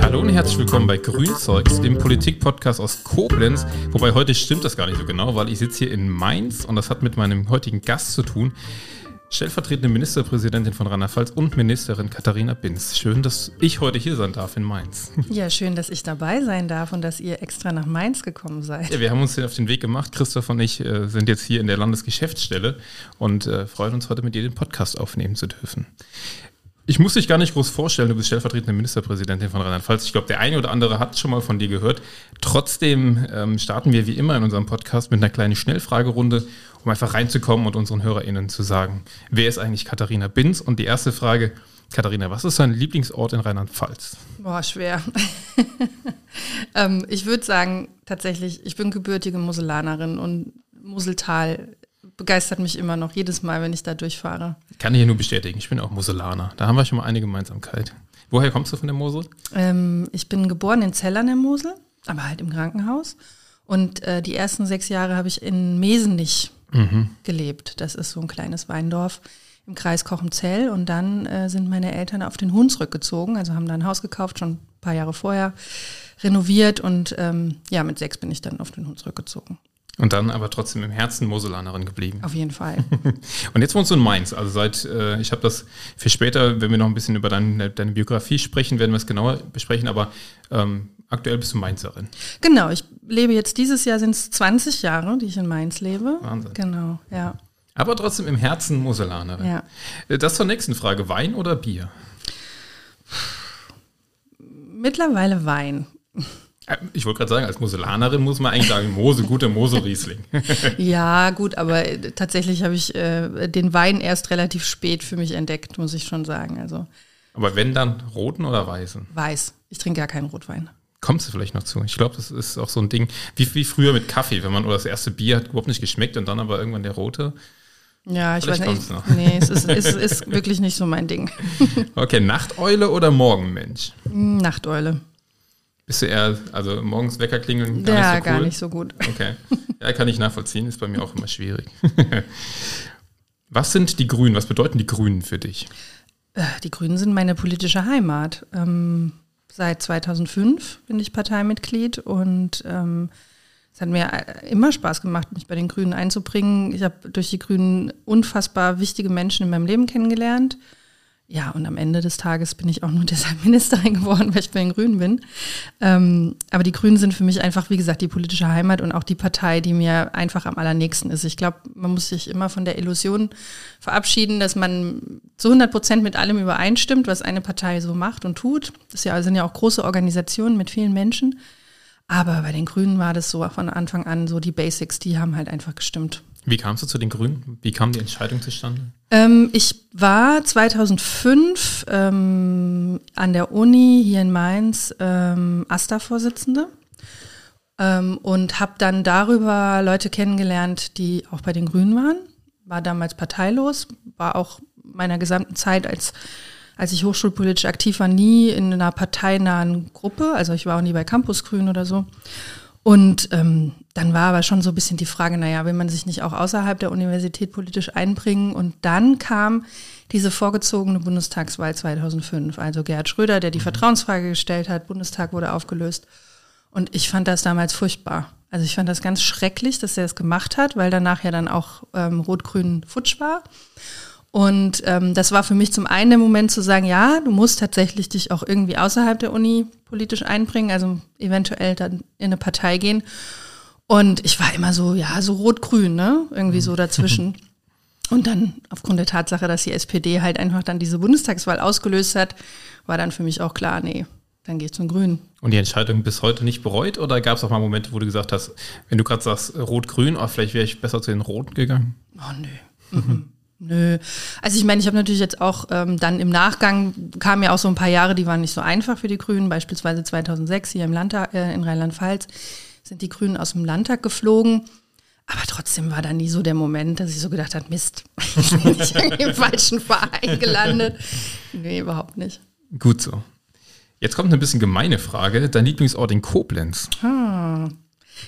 Hallo und herzlich willkommen bei Grünzeugs, dem Politik-Podcast aus Koblenz. Wobei heute stimmt das gar nicht so genau, weil ich sitze hier in Mainz und das hat mit meinem heutigen Gast zu tun. Stellvertretende Ministerpräsidentin von Rheinland-Pfalz und Ministerin Katharina Binz. Schön, dass ich heute hier sein darf in Mainz. Ja, schön, dass ich dabei sein darf und dass ihr extra nach Mainz gekommen seid. Ja, wir haben uns hier auf den Weg gemacht. Christoph und ich äh, sind jetzt hier in der Landesgeschäftsstelle und äh, freuen uns heute mit dir den Podcast aufnehmen zu dürfen. Ich muss dich gar nicht groß vorstellen, du bist stellvertretende Ministerpräsidentin von Rheinland-Pfalz. Ich glaube, der eine oder andere hat schon mal von dir gehört. Trotzdem ähm, starten wir wie immer in unserem Podcast mit einer kleinen Schnellfragerunde, um einfach reinzukommen und unseren HörerInnen zu sagen, wer ist eigentlich Katharina Binz? Und die erste Frage, Katharina, was ist dein Lieblingsort in Rheinland-Pfalz? Boah, schwer. ähm, ich würde sagen, tatsächlich, ich bin gebürtige Moselanerin und Moseltal begeistert mich immer noch jedes Mal, wenn ich da durchfahre. Kann ich hier nur bestätigen, ich bin auch Moselaner. Da haben wir schon mal eine Gemeinsamkeit. Woher kommst du von der Mosel? Ähm, ich bin geboren in Zellern der Mosel, aber halt im Krankenhaus. Und äh, die ersten sechs Jahre habe ich in Mesenich mhm. gelebt. Das ist so ein kleines Weindorf im Kreis Kochenzell. Und dann äh, sind meine Eltern auf den Hunsrück gezogen, also haben da ein Haus gekauft, schon ein paar Jahre vorher, renoviert. Und ähm, ja, mit sechs bin ich dann auf den Hunsrück gezogen. Und dann aber trotzdem im Herzen Moselanerin geblieben. Auf jeden Fall. und jetzt wohnst du in Mainz. Also seit, äh, ich habe das für später, wenn wir noch ein bisschen über deine, deine Biografie sprechen, werden wir es genauer besprechen, aber ähm, aktuell bist du Mainzerin. Genau, ich lebe jetzt dieses Jahr sind es 20 Jahre, die ich in Mainz lebe. Wahnsinn. Genau, ja. Aber trotzdem im Herzen Moselanerin. Ja. Äh, das zur nächsten Frage. Wein oder Bier? Mittlerweile Wein. Ich wollte gerade sagen, als Moselanerin muss man eigentlich sagen, Mose, guter Mosel-Riesling. ja, gut, aber äh, tatsächlich habe ich äh, den Wein erst relativ spät für mich entdeckt, muss ich schon sagen. Also, aber wenn dann roten oder weißen? Weiß. Ich trinke gar keinen Rotwein. Kommst du vielleicht noch zu? Ich glaube, das ist auch so ein Ding, wie, wie früher mit Kaffee, wenn man oder das erste Bier hat überhaupt nicht geschmeckt und dann aber irgendwann der rote. Ja, ich Vielleicht weiß nicht. Noch. Nee, es ist, es ist wirklich nicht so mein Ding. okay, Nachteule oder Morgenmensch? Nachteule. Bist du eher, also morgens Wecker klingeln? Gar ja, nicht so cool? gar nicht so gut. Okay. Ja, kann ich nachvollziehen, ist bei mir auch immer schwierig. Was sind die Grünen? Was bedeuten die Grünen für dich? Äh, die Grünen sind meine politische Heimat. Ähm, seit 2005 bin ich Parteimitglied und ähm, es hat mir immer Spaß gemacht, mich bei den Grünen einzubringen. Ich habe durch die Grünen unfassbar wichtige Menschen in meinem Leben kennengelernt. Ja, und am Ende des Tages bin ich auch nur deshalb Ministerin geworden, weil ich bei den Grünen bin. Ähm, aber die Grünen sind für mich einfach, wie gesagt, die politische Heimat und auch die Partei, die mir einfach am allernächsten ist. Ich glaube, man muss sich immer von der Illusion verabschieden, dass man zu 100 Prozent mit allem übereinstimmt, was eine Partei so macht und tut. Das sind ja auch große Organisationen mit vielen Menschen. Aber bei den Grünen war das so von Anfang an so die Basics, die haben halt einfach gestimmt. Wie kamst du zu den Grünen? Wie kam die Entscheidung zustande? Ähm, ich war 2005 ähm, an der Uni hier in Mainz ähm, AStA-Vorsitzende ähm, und habe dann darüber Leute kennengelernt, die auch bei den Grünen waren. War damals parteilos, war auch meiner gesamten Zeit als als ich hochschulpolitisch aktiv war, nie in einer parteinahen Gruppe. Also ich war auch nie bei Campus Grün oder so. Und ähm, dann war aber schon so ein bisschen die Frage, naja, will man sich nicht auch außerhalb der Universität politisch einbringen? Und dann kam diese vorgezogene Bundestagswahl 2005. Also Gerhard Schröder, der die mhm. Vertrauensfrage gestellt hat, Bundestag wurde aufgelöst. Und ich fand das damals furchtbar. Also ich fand das ganz schrecklich, dass er das gemacht hat, weil danach ja dann auch ähm, Rot-Grün futsch war. Und ähm, das war für mich zum einen der Moment zu sagen, ja, du musst tatsächlich dich auch irgendwie außerhalb der Uni politisch einbringen, also eventuell dann in eine Partei gehen. Und ich war immer so, ja, so rot-grün, ne? Irgendwie so dazwischen. Und dann aufgrund der Tatsache, dass die SPD halt einfach dann diese Bundestagswahl ausgelöst hat, war dann für mich auch klar, nee, dann gehe ich zum Grünen. Und die Entscheidung bis heute nicht bereut? Oder gab es auch mal Momente, wo du gesagt hast, wenn du gerade sagst Rot-Grün, oh, vielleicht wäre ich besser zu den Roten gegangen? Oh, nö. Mhm. Nö. Also ich meine, ich habe natürlich jetzt auch ähm, dann im Nachgang kamen ja auch so ein paar Jahre, die waren nicht so einfach für die Grünen. Beispielsweise 2006 hier im Landtag äh, in Rheinland-Pfalz sind die Grünen aus dem Landtag geflogen. Aber trotzdem war dann nie so der Moment, dass ich so gedacht habe, Mist, bin ich im falschen Verein gelandet. Nee, überhaupt nicht. Gut so. Jetzt kommt eine bisschen gemeine Frage. Dein Lieblingsort in Koblenz? Ah.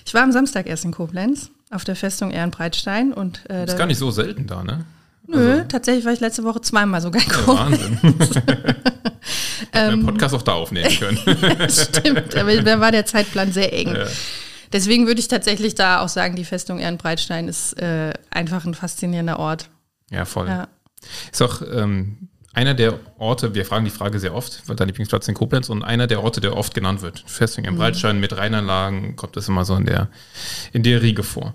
Ich war am Samstag erst in Koblenz auf der Festung Ehrenbreitstein. Und, äh, das ist gar nicht so selten da, ne? Nö, also, tatsächlich war ich letzte Woche zweimal sogar in Koblenz. Ja, Wahnsinn. Hätten ähm, Podcast auch da aufnehmen können. Stimmt, aber da war der Zeitplan sehr eng. Ja. Deswegen würde ich tatsächlich da auch sagen, die Festung Ehrenbreitstein ist äh, einfach ein faszinierender Ort. Ja, voll. Ja. Ist auch ähm, einer der Orte, wir fragen die Frage sehr oft, weil dein Lieblingsplatz in Koblenz und einer der Orte, der oft genannt wird. Festung im mhm. Breitstein mit Rheinanlagen kommt das immer so in der, in der Riege vor.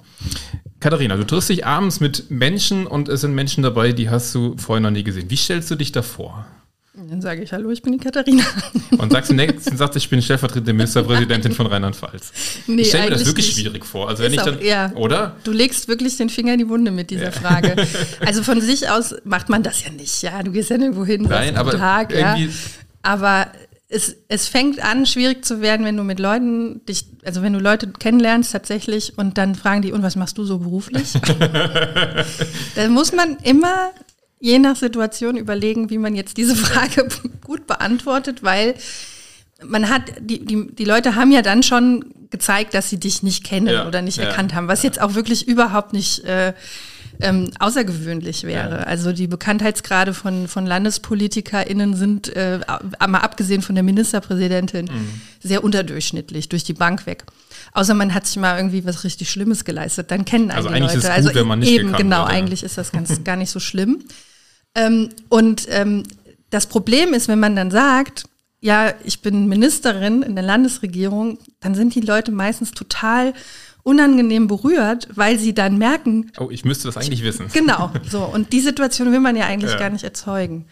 Katharina, du triffst dich abends mit Menschen und es sind Menschen dabei, die hast du vorher noch nie gesehen. Wie stellst du dich da vor? Dann sage ich, hallo, ich bin die Katharina. Und sagst du nächsten Satz, ich bin stellvertretende Ministerpräsidentin von Rheinland-Pfalz. Nee, ich stelle mir das wirklich nicht. schwierig vor. Also wenn ich dann, ja. oder? Du legst wirklich den Finger in die Wunde mit dieser ja. Frage. Also von sich aus macht man das ja nicht. Ja, du gehst ja nirgendwo hin, Nein, aber Tag, ja. Aber es, es fängt an, schwierig zu werden, wenn du mit Leuten dich, also wenn du Leute kennenlernst tatsächlich und dann fragen die, und was machst du so beruflich? da muss man immer je nach Situation überlegen, wie man jetzt diese Frage gut beantwortet, weil man hat, die, die, die Leute haben ja dann schon gezeigt, dass sie dich nicht kennen ja, oder nicht ja, erkannt haben, was ja. jetzt auch wirklich überhaupt nicht äh, ähm, außergewöhnlich wäre. Also die Bekanntheitsgrade von, von LandespolitikerInnen sind, äh, mal abgesehen von der Ministerpräsidentin, mhm. sehr unterdurchschnittlich durch die Bank weg. Außer man hat sich mal irgendwie was richtig Schlimmes geleistet, dann kennen also einen die Leute. Ist gut, also wenn man nicht eben, genau, eigentlich ist das ganz gar nicht so schlimm. Ähm, und ähm, das Problem ist, wenn man dann sagt, ja, ich bin Ministerin in der Landesregierung, dann sind die Leute meistens total unangenehm berührt, weil sie dann merken. Oh, ich müsste das eigentlich wissen. Genau, so. Und die Situation will man ja eigentlich ja. gar nicht erzeugen.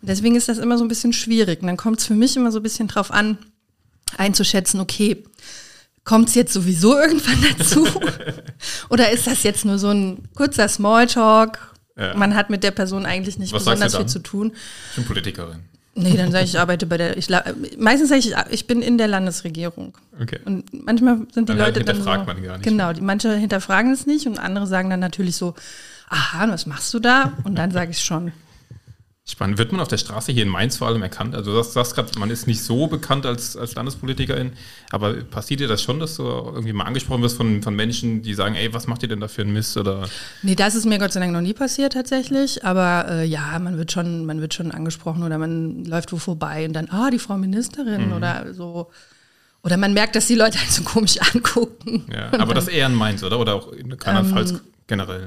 Und deswegen ist das immer so ein bisschen schwierig. Und dann kommt es für mich immer so ein bisschen drauf an, einzuschätzen, okay, kommt es jetzt sowieso irgendwann dazu? Oder ist das jetzt nur so ein kurzer Smalltalk? Ja. Man hat mit der Person eigentlich nicht Was besonders viel zu tun. Ich bin Politikerin. Nee, dann sage ich, ich arbeite bei der. Ich, meistens sage ich, ich bin in der Landesregierung. Okay. Und manchmal sind die dann Leute. Hinterfragt dann so, man gar nicht. Genau, die, manche hinterfragen es nicht und andere sagen dann natürlich so, aha, was machst du da? Und dann sage ich schon, Spannend. Wird man auf der Straße hier in Mainz vor allem erkannt? Also du sagst gerade, man ist nicht so bekannt als, als Landespolitikerin, aber passiert dir das schon, dass du irgendwie mal angesprochen wirst von, von Menschen, die sagen, ey, was macht ihr denn da für einen Mist? Oder? Nee, das ist mir Gott sei Dank noch nie passiert tatsächlich, aber äh, ja, man wird, schon, man wird schon angesprochen oder man läuft wo vorbei und dann, ah, die Frau Ministerin mhm. oder so. Oder man merkt, dass die Leute halt so komisch angucken. Ja, aber das eher in Mainz, oder? Oder auch in Rheinland-Pfalz ähm, generell?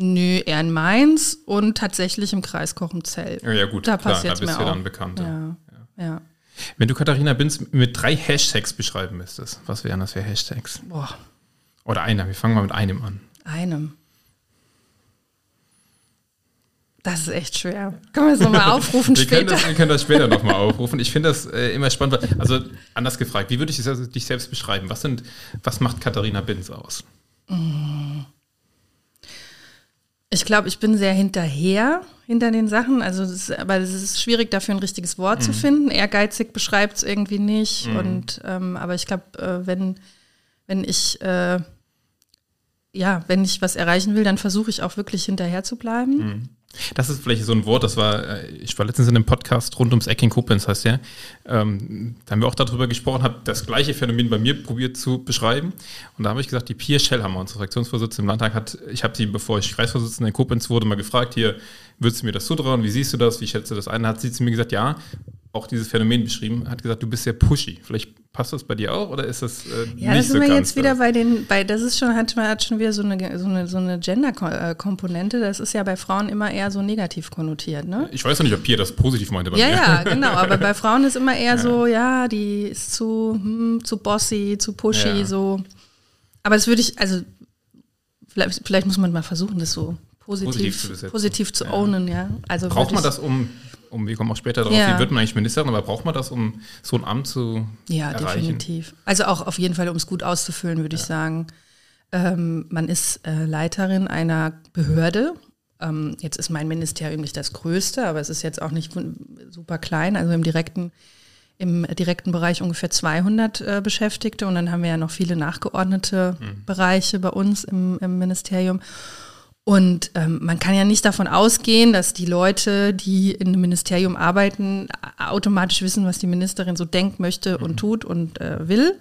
Nö, eher in Mainz und tatsächlich im Kreis Kochenzell. Ja, gut, da klar, da bist du ja dann bekannt. Ja, ja. Wenn du Katharina Binz mit drei Hashtags beschreiben müsstest, was wären das für Hashtags? Boah. Oder einer, wir fangen mal mit einem an. Einem. Das ist echt schwer. Können wir es nochmal aufrufen wir später? Können das, wir können das später nochmal aufrufen. Ich finde das äh, immer spannend. Also anders gefragt, wie würde ich dich selbst beschreiben? Was, sind, was macht Katharina Binz aus? Mmh. Ich glaube, ich bin sehr hinterher hinter den Sachen. Also, ist, aber es ist schwierig, dafür ein richtiges Wort mhm. zu finden. Ehrgeizig beschreibt es irgendwie nicht. Mhm. Und ähm, aber ich glaube, äh, wenn wenn ich äh, ja, wenn ich was erreichen will, dann versuche ich auch wirklich hinterher zu bleiben. Mhm. Das ist vielleicht so ein Wort, das war, äh, ich war letztens in einem Podcast rund ums Eck in Koblenz, heißt der. Ähm, da haben wir auch darüber gesprochen, habe das gleiche Phänomen bei mir probiert zu beschreiben. Und da habe ich gesagt, die Pia Schellhammer, unsere Fraktionsvorsitzende im Landtag, hat, ich habe sie, bevor ich Kreisvorsitzender in Koblenz wurde, mal gefragt, hier, würdest du mir das zutrauen? Wie siehst du das? Wie schätzt du das ein? Da hat sie zu mir gesagt, ja, auch dieses Phänomen beschrieben, hat gesagt, du bist sehr pushy. Vielleicht passt das bei dir auch oder ist das äh, ja, nicht das sind wir jetzt wieder bei den, bei das ist schon hat, hat schon wieder so eine so eine, so eine Gender-Komponente. Das ist ja bei Frauen immer eher so negativ konnotiert, ne? Ich weiß ja nicht, ob Pia das positiv meinte bei ja, mir. Ja, genau. Aber bei Frauen ist immer eher ja. so, ja, die ist zu hm, zu bossy, zu pushy, ja. so. Aber das würde ich, also vielleicht, vielleicht muss man mal versuchen, das so positiv, positiv zu, positiv zu ownen, ja. Also braucht man das um um, wir kommen auch später darauf, ja. wie wird man eigentlich Ministerin, aber braucht man das, um so ein Amt zu ja, erreichen? Ja, definitiv. Also auch auf jeden Fall, um es gut auszufüllen, würde ja. ich sagen. Ähm, man ist äh, Leiterin einer Behörde. Ähm, jetzt ist mein Ministerium nicht das größte, aber es ist jetzt auch nicht super klein. Also im direkten, im direkten Bereich ungefähr 200 äh, Beschäftigte und dann haben wir ja noch viele nachgeordnete mhm. Bereiche bei uns im, im Ministerium. Und ähm, man kann ja nicht davon ausgehen, dass die Leute, die in einem Ministerium arbeiten, automatisch wissen, was die Ministerin so denkt, möchte und mhm. tut und äh, will.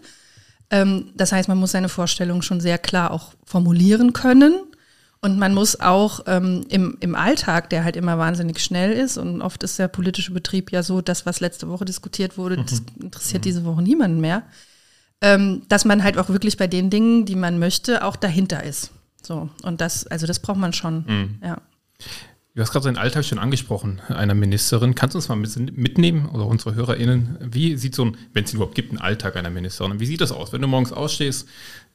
Ähm, das heißt, man muss seine Vorstellungen schon sehr klar auch formulieren können. Und man muss auch ähm, im, im Alltag, der halt immer wahnsinnig schnell ist, und oft ist der politische Betrieb ja so, das, was letzte Woche diskutiert wurde, das Mhm. interessiert diese Woche niemanden mehr, ähm, dass man halt auch wirklich bei den Dingen, die man möchte, auch dahinter ist. So, und das, also das braucht man schon. Mhm. Ja. Du hast gerade seinen Alltag schon angesprochen, einer Ministerin. Kannst du uns mal ein bisschen mitnehmen oder unsere HörerInnen? Wie sieht so ein, wenn es überhaupt gibt, ein Alltag einer Ministerin? Wie sieht das aus? Wenn du morgens ausstehst,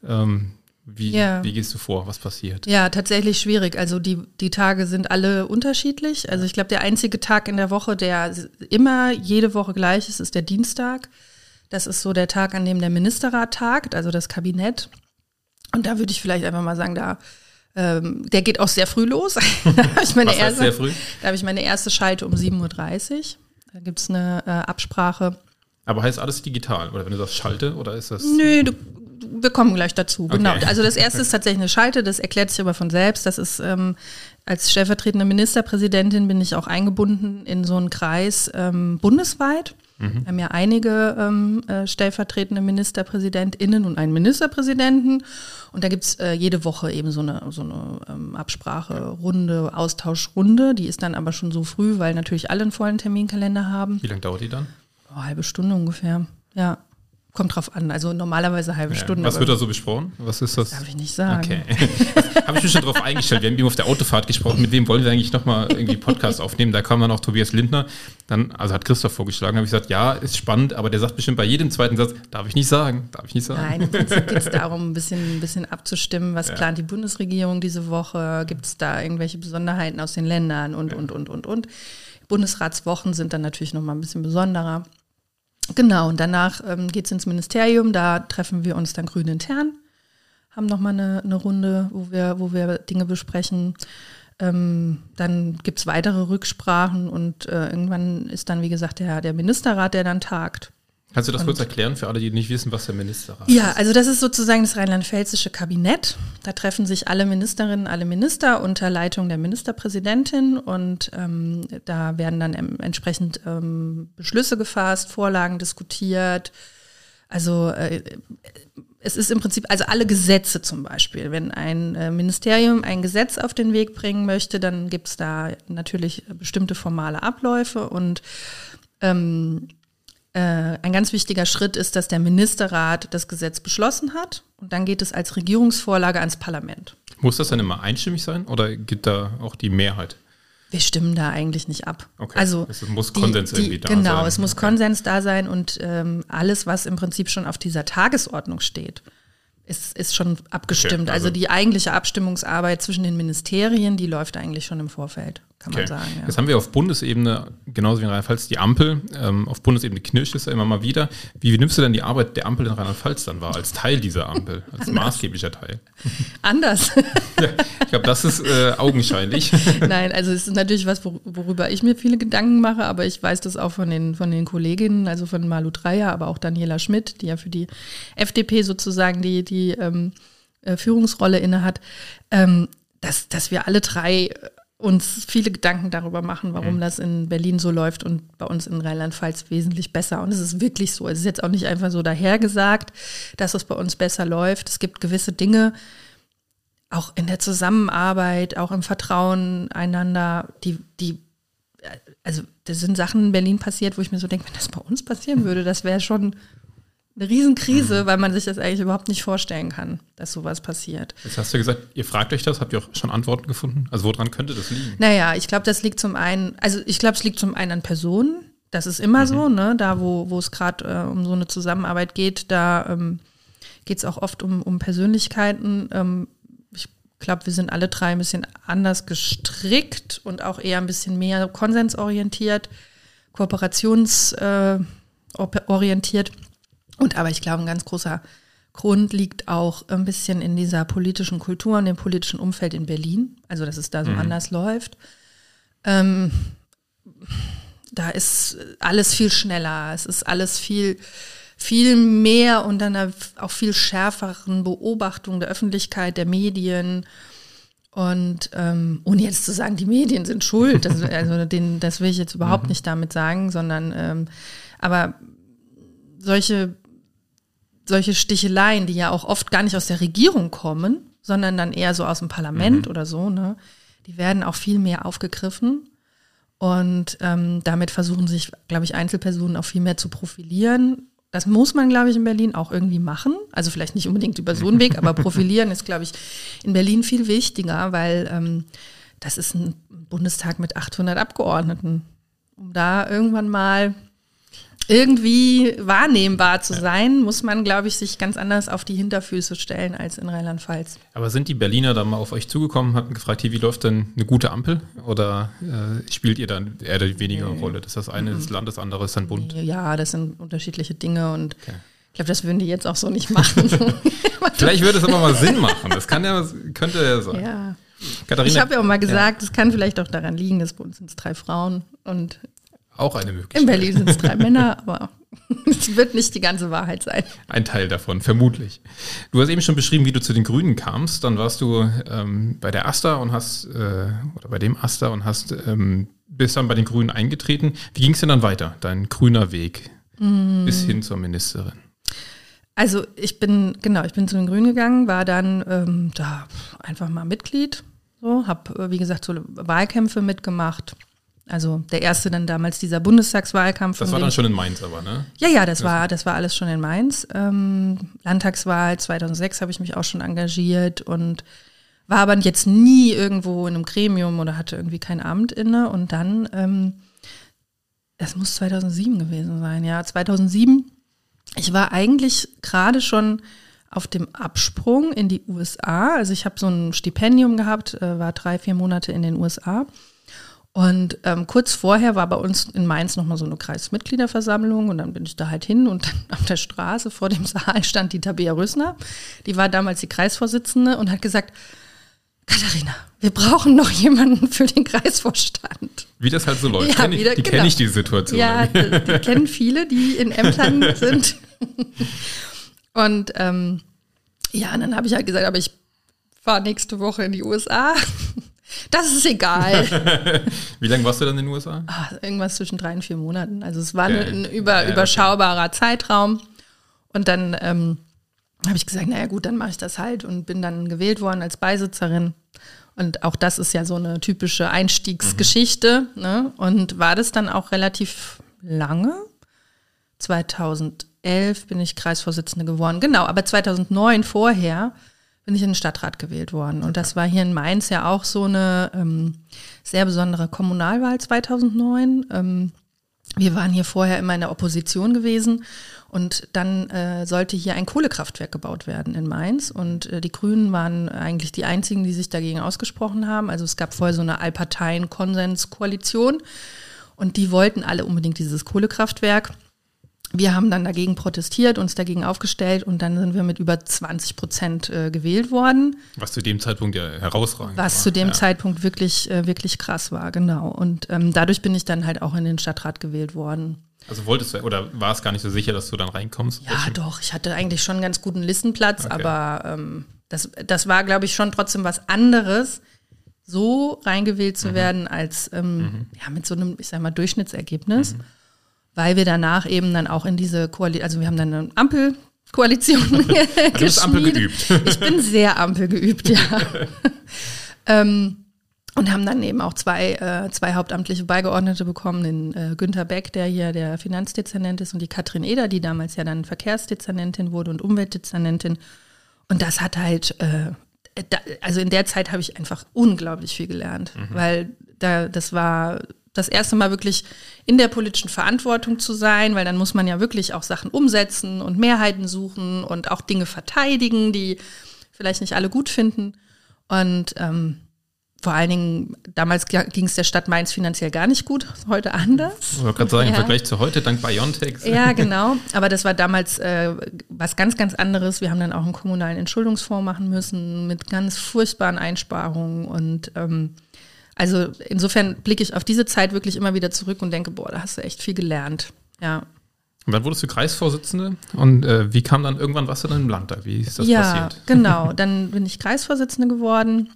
ähm, wie, Ja. wie gehst du vor? Was passiert? Ja, tatsächlich schwierig. Also die, die Tage sind alle unterschiedlich. Also ich glaube, der einzige Tag in der Woche, der immer jede Woche gleich ist, ist der Dienstag. Das ist so der Tag, an dem der Ministerrat tagt, also das Kabinett. Und da würde ich vielleicht einfach mal sagen, da ähm, der geht auch sehr früh los. da habe ich meine erste? Da habe ich meine erste Schalte um 7.30 Uhr. Da gibt es eine äh, Absprache. Aber heißt alles digital? Oder wenn du sagst Schalte, oder ist das? Nö, du, wir kommen gleich dazu. Genau. Okay. Also das erste ist tatsächlich eine Schalte, das erklärt sich aber von selbst. Das ist ähm, als stellvertretende Ministerpräsidentin bin ich auch eingebunden in so einen Kreis ähm, bundesweit. Wir haben ja einige ähm, äh, stellvertretende MinisterpräsidentInnen und einen Ministerpräsidenten. Und da gibt's äh, jede Woche eben so eine, so eine ähm, Absprache, Runde, Austauschrunde. Die ist dann aber schon so früh, weil natürlich alle einen vollen Terminkalender haben. Wie lange dauert die dann? Oh, halbe Stunde ungefähr. Ja. Kommt drauf an. Also normalerweise halbe Stunde. Was wird da so besprochen? Was ist das? Darf ich nicht sagen. Okay. Habe ich mich schon drauf eingestellt. Wir haben eben auf der Autofahrt gesprochen, mit wem wollen wir eigentlich nochmal irgendwie Podcast aufnehmen. Da kam dann auch Tobias Lindner. Dann, also hat Christoph vorgeschlagen, habe ich gesagt, ja, ist spannend, aber der sagt bestimmt bei jedem zweiten Satz, darf ich nicht sagen, darf ich nicht sagen. Nein, im Prinzip geht es darum, ein bisschen, ein bisschen abzustimmen, was plant die Bundesregierung diese Woche, gibt es da irgendwelche Besonderheiten aus den Ländern und, und, und, und, und. Bundesratswochen sind dann natürlich nochmal ein bisschen besonderer. Genau, und danach ähm, geht es ins Ministerium, da treffen wir uns dann grün intern, haben nochmal eine, eine Runde, wo wir, wo wir Dinge besprechen. Ähm, dann gibt es weitere Rücksprachen und äh, irgendwann ist dann, wie gesagt, der, der Ministerrat, der dann tagt. Kannst du das kurz erklären für alle, die nicht wissen, was der Ministerrat Ja, ist? also das ist sozusagen das rheinland-pfälzische Kabinett. Da treffen sich alle Ministerinnen, alle Minister unter Leitung der Ministerpräsidentin und ähm, da werden dann em- entsprechend ähm, Beschlüsse gefasst, Vorlagen diskutiert. Also äh, es ist im Prinzip, also alle Gesetze zum Beispiel. Wenn ein äh, Ministerium ein Gesetz auf den Weg bringen möchte, dann gibt es da natürlich bestimmte formale Abläufe und ähm, äh, ein ganz wichtiger Schritt ist, dass der Ministerrat das Gesetz beschlossen hat und dann geht es als Regierungsvorlage ans Parlament. Muss das dann immer einstimmig sein oder gibt da auch die Mehrheit? Wir stimmen da eigentlich nicht ab. Okay. Also Es muss Konsens irgendwie da genau, sein. es muss Okay. Konsens da sein und ähm, alles, was im Prinzip schon auf dieser Tagesordnung steht, ist, ist schon abgestimmt. Okay, also- also, die eigentliche Abstimmungsarbeit zwischen den Ministerien, die läuft eigentlich schon im Vorfeld, kann man Okay. sagen. Ja. Jetzt haben wir auf Bundesebene, genauso wie in Rheinland-Pfalz, die Ampel. Ähm, auf Bundesebene knirscht es ja immer mal wieder. Wie, wie nimmst du denn die Arbeit der Ampel in Rheinland-Pfalz dann wahr, als Teil dieser Ampel, als maßgeblicher Teil? Anders. Ja, ich glaube, das ist äh, augenscheinlich. Nein, also es ist natürlich was, wor- worüber ich mir viele Gedanken mache, aber ich weiß das auch von den, von den Kolleginnen, also von Malu Dreyer, aber auch Daniela Schmidt, die ja für die FDP sozusagen die, die ähm, äh, Führungsrolle innehat, ähm, dass, dass wir alle drei uns viele Gedanken darüber machen, warum das in Berlin so läuft und bei uns in Rheinland-Pfalz wesentlich besser. Und es ist wirklich so. Es ist jetzt auch nicht einfach so dahergesagt, dass es bei uns besser läuft. Es gibt gewisse Dinge, auch in der Zusammenarbeit, auch im Vertrauen einander, die, die, also das sind Sachen in Berlin passiert, wo ich mir so denke, wenn das bei uns passieren würde, das wäre schon eine Riesenkrise, weil man sich das eigentlich überhaupt nicht vorstellen kann, dass sowas passiert. Jetzt hast du gesagt, ihr fragt euch das, habt ihr auch schon Antworten gefunden? Also woran könnte das liegen? Naja, ich glaube, das liegt zum einen, also ich glaube, es liegt zum einen an Personen. Das ist immer so, ne? Da, wo, wo es gerade äh, um so eine Zusammenarbeit geht, da ähm, geht es auch oft um, um Persönlichkeiten. Ähm, ich glaube, wir sind alle drei ein bisschen anders gestrickt und auch eher ein bisschen mehr konsensorientiert, kooperationsorientiert. Äh, orientiert. Und aber ich glaube, ein ganz großer Grund liegt auch ein bisschen in dieser politischen Kultur und dem politischen Umfeld in Berlin. Also, dass es da so anders läuft. Ähm, da ist alles viel schneller. Es ist alles viel, viel mehr und dann auch viel schärferen Beobachtung der Öffentlichkeit, der Medien. Und ähm, ohne jetzt zu sagen, die Medien sind schuld, das, also den, das will ich jetzt überhaupt nicht damit sagen, sondern ähm, aber solche, solche Sticheleien, die ja auch oft gar nicht aus der Regierung kommen, sondern dann eher so aus dem Parlament mhm. oder so, ne? Die werden auch viel mehr aufgegriffen. Und ähm, damit versuchen sich, glaube ich, Einzelpersonen auch viel mehr zu profilieren. Das muss man, glaube ich, in Berlin auch irgendwie machen. Also vielleicht nicht unbedingt über so einen Weg, aber profilieren ist, glaube ich, in Berlin viel wichtiger, weil ähm, das ist ein Bundestag mit 800 Abgeordneten. Um da irgendwann mal irgendwie wahrnehmbar zu sein, muss man, glaube ich, sich ganz anders auf die Hinterfüße stellen als in Rheinland-Pfalz. Aber sind die Berliner da mal auf euch zugekommen, hatten gefragt, hier, wie läuft denn eine gute Ampel? Oder äh, spielt ihr dann eher die weniger nee. Rolle? Das ist das eine mhm. das Land, das andere ist dann Bund? Ja, das sind unterschiedliche Dinge und okay. ich glaube, das würden die jetzt auch so nicht machen. vielleicht würde es aber mal Sinn machen. Das kann ja, könnte ja sein. Ja. Katharina, ich habe ja auch mal gesagt, es ja. kann vielleicht auch daran liegen, dass bei uns sind es drei Frauen und auch eine Möglichkeit. In Berlin sind es drei Männer, aber es wird nicht die ganze Wahrheit sein. Ein Teil davon, vermutlich. Du hast eben schon beschrieben, wie du zu den Grünen kamst. Dann warst du ähm, bei der Asta und hast, äh, oder bei dem Asta und hast, ähm, bist dann bei den Grünen eingetreten. Wie ging es denn dann weiter, dein grüner Weg mm. bis hin zur Ministerin? Also ich bin, genau, ich bin zu den Grünen gegangen, war dann ähm, da einfach mal Mitglied, so, habe, äh, wie gesagt, so Wahlkämpfe mitgemacht also der erste dann damals dieser Bundestagswahlkampf. Das war dann schon in Mainz aber, ne? Ja, ja, das war, das war alles schon in Mainz. Ähm, Landtagswahl 2006 habe ich mich auch schon engagiert und war aber jetzt nie irgendwo in einem Gremium oder hatte irgendwie kein Amt inne. Und dann, ähm, das muss 2007 gewesen sein, ja, 2007. Ich war eigentlich gerade schon auf dem Absprung in die USA. Also ich habe so ein Stipendium gehabt, äh, war drei, vier Monate in den USA und ähm, kurz vorher war bei uns in Mainz nochmal so eine Kreismitgliederversammlung und dann bin ich da halt hin und dann auf der Straße vor dem Saal stand die Tabea Rösner, die war damals die Kreisvorsitzende und hat gesagt, Katharina, wir brauchen noch jemanden für den Kreisvorstand. Wie das halt so läuft. Ja, kenn ich, die genau. kenne ich die Situation. Ja, die, die, kennen viele, die in Ämtern sind. Und ähm, ja, und dann habe ich halt gesagt, aber ich fahre nächste Woche in die USA. Das ist egal. Wie lange warst du dann in den USA? Ach, irgendwas zwischen drei und vier Monaten. Also es war okay. ein über, ja, überschaubarer okay. Zeitraum. Und dann ähm, habe ich gesagt, naja gut, dann mache ich das halt und bin dann gewählt worden als Beisitzerin. Und auch das ist ja so eine typische Einstiegsgeschichte. Mhm. Ne? Und war das dann auch relativ lange. 2011 bin ich Kreisvorsitzende geworden. Genau, aber 2009 vorher bin ich in den Stadtrat gewählt worden. Und das war hier in Mainz ja auch so eine ähm, sehr besondere Kommunalwahl 2009. Ähm, wir waren hier vorher immer in der Opposition gewesen und dann äh, sollte hier ein Kohlekraftwerk gebaut werden in Mainz und äh, die Grünen waren eigentlich die einzigen, die sich dagegen ausgesprochen haben. Also es gab vorher so eine Allparteien-Konsens-Koalition und die wollten alle unbedingt dieses Kohlekraftwerk. Wir haben dann dagegen protestiert, uns dagegen aufgestellt und dann sind wir mit über 20 Prozent äh, gewählt worden. Was zu dem Zeitpunkt ja herausragend Was war. zu dem ja. Zeitpunkt wirklich, äh, wirklich krass war, genau. Und ähm, dadurch bin ich dann halt auch in den Stadtrat gewählt worden. Also wolltest du, oder war es gar nicht so sicher, dass du dann reinkommst? Ja, Welchen? doch. Ich hatte eigentlich schon einen ganz guten Listenplatz, okay. aber ähm, das, das war, glaube ich, schon trotzdem was anderes, so reingewählt zu mhm. werden, als ähm, mhm. ja, mit so einem, ich sag mal, Durchschnittsergebnis. Mhm weil wir danach eben dann auch in diese Koalition, also wir haben dann eine Ampelkoalition geschmiedet. Du bist Ampel geübt. ich bin sehr Ampel geübt, ja. ähm, und haben dann eben auch zwei, äh, zwei hauptamtliche Beigeordnete bekommen, den äh, Günther Beck, der hier der Finanzdezernent ist, und die Katrin Eder, die damals ja dann Verkehrsdezernentin wurde und Umweltdezernentin. Und das hat halt, äh, da, also in der Zeit habe ich einfach unglaublich viel gelernt, mhm. weil da, das war das erste Mal wirklich in der politischen Verantwortung zu sein, weil dann muss man ja wirklich auch Sachen umsetzen und Mehrheiten suchen und auch Dinge verteidigen, die vielleicht nicht alle gut finden. Und ähm, vor allen Dingen, damals ging es der Stadt Mainz finanziell gar nicht gut, heute anders. Ich wollte gerade sagen, ja. im Vergleich zu heute, dank Biontech. Ja, genau. Aber das war damals äh, was ganz, ganz anderes. Wir haben dann auch einen kommunalen Entschuldungsfonds machen müssen mit ganz furchtbaren Einsparungen und ähm, also insofern blicke ich auf diese Zeit wirklich immer wieder zurück und denke, boah, da hast du echt viel gelernt. Ja. Und dann wurdest du Kreisvorsitzende und äh, wie kam dann irgendwann was dann im Landtag? Wie ist das ja, passiert? Ja, genau. Dann bin ich Kreisvorsitzende geworden,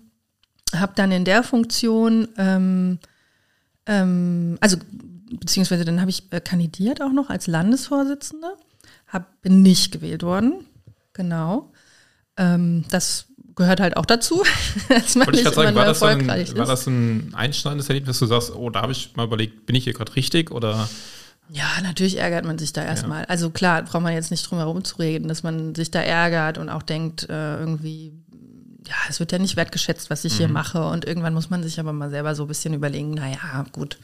habe dann in der Funktion, ähm, ähm, also beziehungsweise dann habe ich äh, kandidiert auch noch als Landesvorsitzende, hab, bin nicht gewählt worden, genau. Ähm, das gehört halt auch dazu. dass man Wollte ich gerade sagen, war das, ein, war das ein einschneidendes Erlebnis, dass du sagst, oh, da habe ich mal überlegt, bin ich hier gerade richtig oder? Ja, natürlich ärgert man sich da erstmal. Ja. Also klar, braucht man jetzt nicht drum herum zu reden, dass man sich da ärgert und auch denkt, äh, irgendwie, ja, es wird ja nicht wertgeschätzt, was ich mhm. hier mache. Und irgendwann muss man sich aber mal selber so ein bisschen überlegen, naja, gut.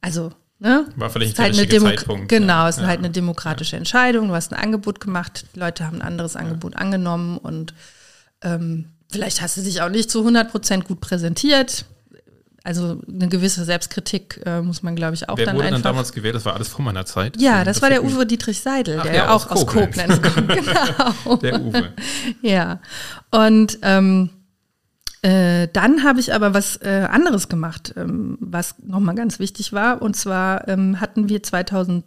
Also, ne? War vielleicht nicht der halt Zeitpunkt. Genau, es ist ja. halt eine demokratische ja. Entscheidung. Du hast ein Angebot gemacht, die Leute haben ein anderes Angebot angenommen und ähm, vielleicht hast du dich auch nicht zu 100 Prozent gut präsentiert also eine gewisse Selbstkritik äh, muss man, glaube ich, auch Wer dann wurde einfach. dann damals gewählt? Das war alles vor meiner Zeit. Ja, das, das war der Uwe Dietrich Seidel, Ach, der ja, auch aus Koblenz, kommt. genau. Der Uwe. Ja. Und ähm, äh, dann habe ich aber was äh, anderes gemacht, ähm, was nochmal ganz wichtig war. Und zwar ähm, hatten wir 2012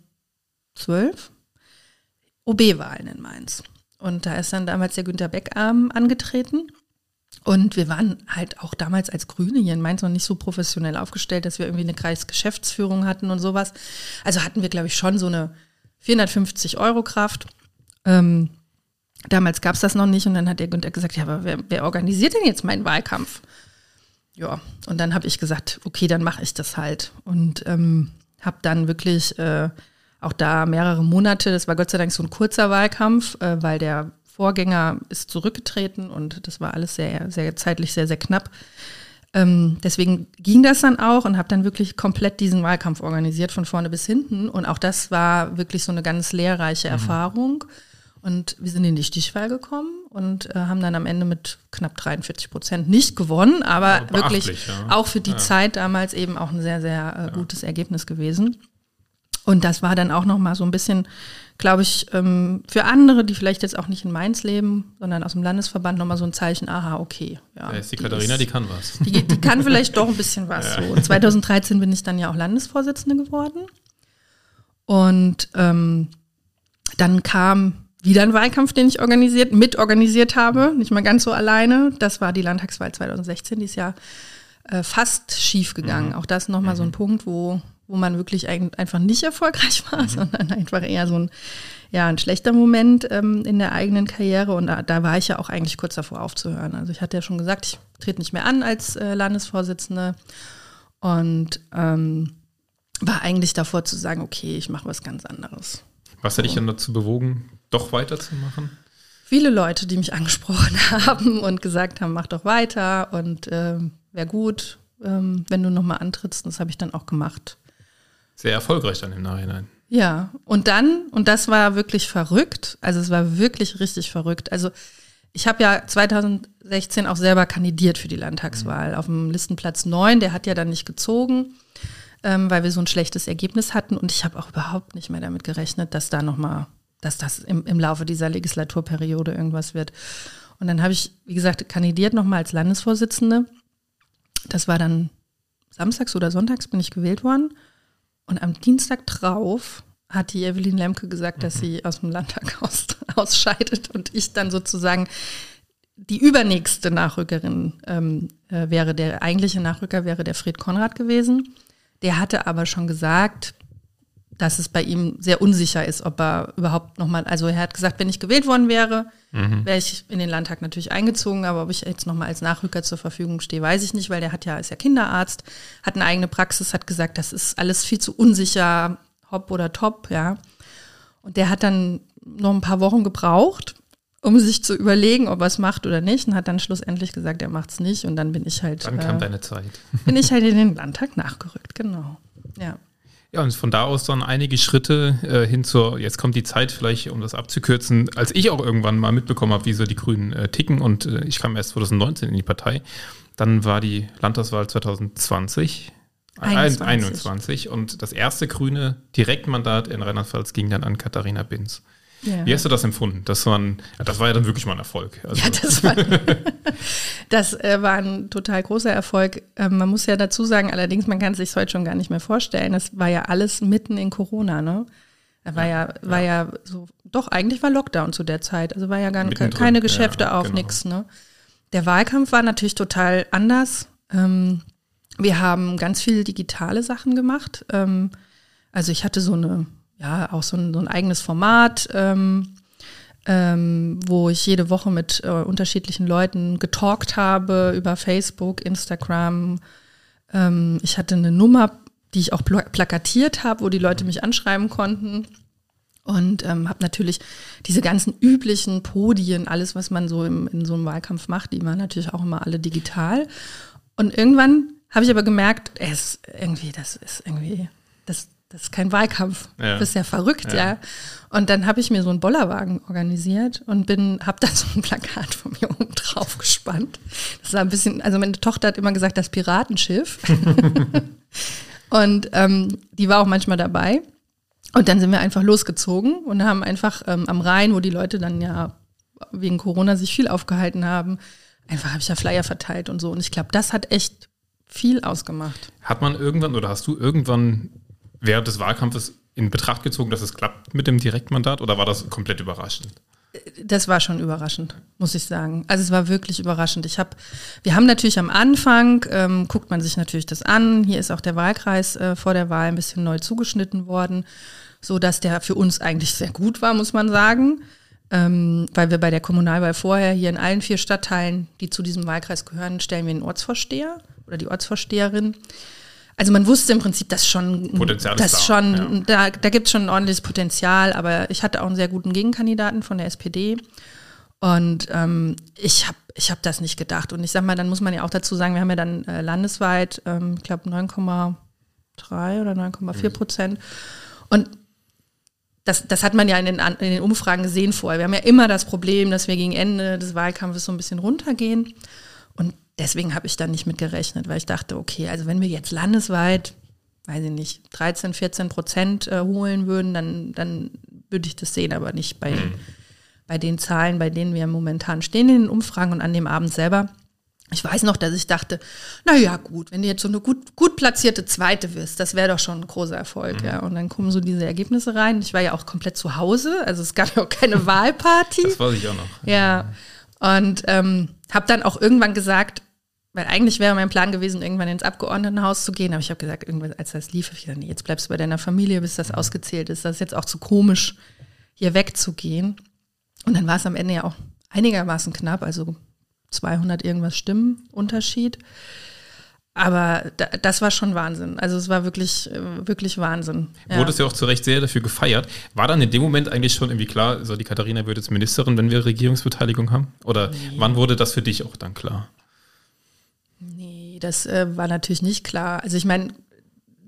OB-Wahlen in Mainz. Und da ist dann damals der Günter Beck ähm, angetreten. Und wir waren halt auch damals als Grüne hier in Mainz noch nicht so professionell aufgestellt, dass wir irgendwie eine Kreisgeschäftsführung hatten und sowas. Also hatten wir, glaube ich, schon so eine 450 Euro Kraft. Ähm, damals gab es das noch nicht und dann hat der Günther gesagt, ja, aber wer, wer organisiert denn jetzt meinen Wahlkampf? Ja, und dann habe ich gesagt, okay, dann mache ich das halt. Und ähm, habe dann wirklich äh, auch da mehrere Monate, das war Gott sei Dank so ein kurzer Wahlkampf, äh, weil der Vorgänger ist zurückgetreten und das war alles sehr, sehr zeitlich sehr, sehr knapp. Ähm, deswegen ging das dann auch und habe dann wirklich komplett diesen Wahlkampf organisiert, von vorne bis hinten. Und auch das war wirklich so eine ganz lehrreiche mhm. Erfahrung. Und wir sind in die Stichwahl gekommen und äh, haben dann am Ende mit knapp 43 Prozent nicht gewonnen, aber ja, wirklich ja. auch für die ja. Zeit damals eben auch ein sehr, sehr äh, gutes Ergebnis gewesen. Und das war dann auch nochmal so ein bisschen glaube ich, ähm, für andere, die vielleicht jetzt auch nicht in Mainz leben, sondern aus dem Landesverband nochmal so ein Zeichen, aha, okay. Ja, ist die, die Katharina, ist, die kann was. Die, die, kann vielleicht doch ein bisschen was. Ja. So. Und 2013 bin ich dann ja auch Landesvorsitzende geworden. Und ähm, dann kam wieder ein Wahlkampf, den ich organisiert, mitorganisiert habe, nicht mal ganz so alleine. Das war die Landtagswahl 2016, die ist ja äh, fast schief gegangen. Mhm. Auch das nochmal mhm. so ein Punkt, wo wo man wirklich einfach nicht erfolgreich war, mhm. sondern einfach eher so ein, ja, ein schlechter Moment ähm, in der eigenen Karriere. Und da, da, war ich ja auch eigentlich kurz davor aufzuhören. Also ich hatte ja schon gesagt, ich trete nicht mehr an als äh, Landesvorsitzende und ähm, war eigentlich davor zu sagen, okay, ich mache was ganz anderes. Was hat dich dann dazu bewogen, doch weiterzumachen? Viele Leute, die mich angesprochen haben und gesagt haben, mach doch weiter und äh, wäre gut, ähm, wenn du nochmal antrittst. Das habe ich dann auch gemacht sehr erfolgreich dann im Nachhinein. Ja, und dann, und das war wirklich verrückt, also es war wirklich richtig verrückt. Also ich habe ja 2016 auch selber kandidiert für die Landtagswahl mhm. auf dem Listenplatz 9, der hat ja dann nicht gezogen, ähm, weil wir so ein schlechtes Ergebnis hatten und ich habe auch überhaupt nicht mehr damit gerechnet, dass da nochmal, dass das im, im Laufe dieser Legislaturperiode irgendwas wird. Und dann habe ich, wie gesagt, kandidiert nochmal als Landesvorsitzende. Das war dann samstags oder sonntags bin ich gewählt worden. Und am Dienstag drauf hat die Evelyn Lemke gesagt, dass mhm. sie aus dem Landtag aus, ausscheidet und ich dann sozusagen die übernächste Nachrückerin ähm, äh, wäre, der eigentliche Nachrücker wäre der Fred Konrad gewesen. Der hatte aber schon gesagt, dass es bei ihm sehr unsicher ist, ob er überhaupt nochmal, also er hat gesagt, wenn ich gewählt worden wäre, mhm. wäre ich in den Landtag natürlich eingezogen, aber ob ich jetzt nochmal als Nachrücker zur Verfügung stehe, weiß ich nicht, weil der hat ja, ist ja Kinderarzt, hat eine eigene Praxis, hat gesagt, das ist alles viel zu unsicher, hopp oder top, ja. Und der hat dann noch ein paar Wochen gebraucht, um sich zu überlegen, ob er es macht oder nicht und hat dann schlussendlich gesagt, er macht es nicht und dann bin ich halt. Dann kam äh, deine Zeit. Bin ich halt in den Landtag nachgerückt, genau. Ja. Ja, und von da aus dann einige Schritte äh, hin zur, jetzt kommt die Zeit vielleicht, um das abzukürzen, als ich auch irgendwann mal mitbekommen habe, wie so die Grünen äh, ticken und äh, ich kam erst 2019 in die Partei. Dann war die Landtagswahl 2020, 21. 21 und das erste grüne Direktmandat in Rheinland-Pfalz ging dann an Katharina Binz. Ja. Wie hast du das empfunden? Das war, ein, das war ja dann wirklich mal ein Erfolg. Also. Ja, das war, das äh, war ein total großer Erfolg. Ähm, man muss ja dazu sagen, allerdings, man kann es sich heute schon gar nicht mehr vorstellen. Das war ja alles mitten in Corona, ne? War ja, ja war ja. ja so, doch, eigentlich war Lockdown zu der Zeit. Also war ja gar Mittendrin. keine Geschäfte ja, auf, genau. nix, ne? Der Wahlkampf war natürlich total anders. Ähm, wir haben ganz viele digitale Sachen gemacht. Ähm, also ich hatte so eine ja auch so ein, so ein eigenes Format, ähm, ähm, wo ich jede Woche mit äh, unterschiedlichen Leuten getalkt habe über Facebook, Instagram. Ähm, ich hatte eine Nummer, die ich auch pl plakatiert habe, wo die Leute mich anschreiben konnten. Und ähm, habe natürlich diese ganzen üblichen Podien, alles, was man so im, in so einem Wahlkampf macht, die waren natürlich auch immer alle digital. Und irgendwann habe ich aber gemerkt, es irgendwie, das ist irgendwie, das, das ist kein Wahlkampf. Ja. Du bist ja verrückt, ja. ja. Und dann habe ich mir so einen Bollerwagen organisiert und bin, habe da so ein Plakat von mir oben drauf gespannt. Das war ein bisschen, also meine Tochter hat immer gesagt, das Piratenschiff. und ähm, die war auch manchmal dabei. Und dann sind wir einfach losgezogen und haben einfach ähm, am Rhein, wo die Leute dann ja wegen Corona sich viel aufgehalten haben, einfach habe ich ja Flyer verteilt und so. Und ich glaube, das hat echt viel ausgemacht. Hat man irgendwann oder hast du irgendwann während des Wahlkampfes in Betracht gezogen, dass es klappt mit dem Direktmandat oder war das komplett überraschend? Das war schon überraschend, muss ich sagen. Also es war wirklich überraschend. Ich habe, wir haben natürlich am Anfang ähm, guckt man sich natürlich das an. Hier ist auch der Wahlkreis äh, vor der Wahl ein bisschen neu zugeschnitten worden, so dass der für uns eigentlich sehr gut war, muss man sagen, ähm, weil wir bei der Kommunalwahl vorher hier in allen vier Stadtteilen, die zu diesem Wahlkreis gehören, stellen wir einen Ortsvorsteher oder die Ortsvorsteherin. Also man wusste im Prinzip, dass schon, Potenzial dass da, schon, ja. da, da gibt es schon ein ordentliches Potenzial, aber ich hatte auch einen sehr guten Gegenkandidaten von der SPD. Und ähm, ich habe ich hab das nicht gedacht. Und ich sag mal, dann muss man ja auch dazu sagen, wir haben ja dann äh, landesweit, ähm, ich glaube, 9,3 oder 9,4 mhm. Prozent. Mhm. Und das, das hat man ja in den, in den Umfragen gesehen vorher. Wir haben ja immer das Problem, dass wir gegen Ende des Wahlkampfes so ein bisschen runtergehen. Deswegen habe ich da nicht mit gerechnet, weil ich dachte, okay, also wenn wir jetzt landesweit, weiß ich nicht, 13, 14 Prozent äh, holen würden, dann, dann würde ich das sehen, aber nicht bei, mhm. bei den Zahlen, bei denen wir momentan stehen in den Umfragen und an dem Abend selber. Ich weiß noch, dass ich dachte, na ja, gut, wenn du jetzt so eine gut, gut platzierte Zweite wirst, das wäre doch schon ein großer Erfolg, mhm. ja. Und dann kommen so diese Ergebnisse rein. Ich war ja auch komplett zu Hause, also es gab ja auch keine Wahlparty. Das weiß ich auch noch. Ja. Und ähm, habe dann auch irgendwann gesagt, weil eigentlich wäre mein Plan gewesen, irgendwann ins Abgeordnetenhaus zu gehen. Aber ich habe gesagt, irgendwann, als das lief, ich gesagt, nee, jetzt bleibst du bei deiner Familie, bis das ausgezählt ist. Das ist jetzt auch zu komisch, hier wegzugehen. Und dann war es am Ende ja auch einigermaßen knapp, also 200 irgendwas Stimmen Unterschied. Aber das war schon Wahnsinn. Also es war wirklich, wirklich Wahnsinn. Ja. Wurde es ja auch zu Recht sehr dafür gefeiert. War dann in dem Moment eigentlich schon irgendwie klar, so die Katharina wird jetzt Ministerin, wenn wir Regierungsbeteiligung haben? Oder nee. wann wurde das für dich auch dann klar? Nee, das äh, war natürlich nicht klar. Also ich meine,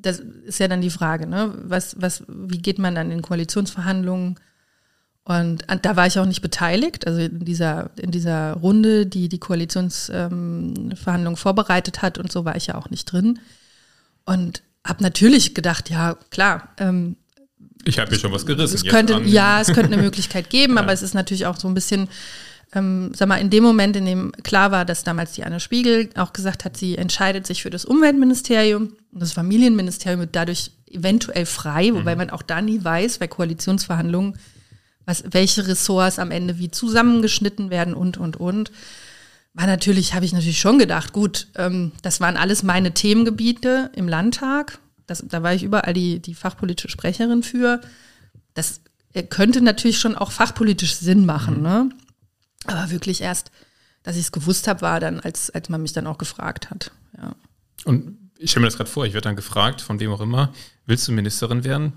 das ist ja dann die Frage, ne? Was, was, wie geht man dann in Koalitionsverhandlungen? Und da war ich auch nicht beteiligt, also in dieser, in dieser Runde, die die Koalitionsverhandlungen ähm, vorbereitet hat und so war ich ja auch nicht drin. Und habe natürlich gedacht, ja, klar. Ähm, ich habe hier schon was gerissen. Es könnte, ja, es könnte eine Möglichkeit geben, ja. aber es ist natürlich auch so ein bisschen ähm, sag mal, in dem Moment, in dem klar war, dass damals die Anne Spiegel auch gesagt hat, sie entscheidet sich für das Umweltministerium und das Familienministerium wird dadurch eventuell frei, wobei mhm. man auch da nie weiß, bei Koalitionsverhandlungen, was, welche Ressorts am Ende wie zusammengeschnitten werden und, und, und. War natürlich, habe ich natürlich schon gedacht, gut, ähm, das waren alles meine Themengebiete im Landtag. Das, da war ich überall die, die fachpolitische Sprecherin für. Das äh, könnte natürlich schon auch fachpolitisch Sinn machen. Mhm. Ne? Aber wirklich erst, dass ich es gewusst habe, war dann, als, als man mich dann auch gefragt hat. Ja. Und ich stelle mir das gerade vor, ich werde dann gefragt, von wem auch immer, willst du Ministerin werden?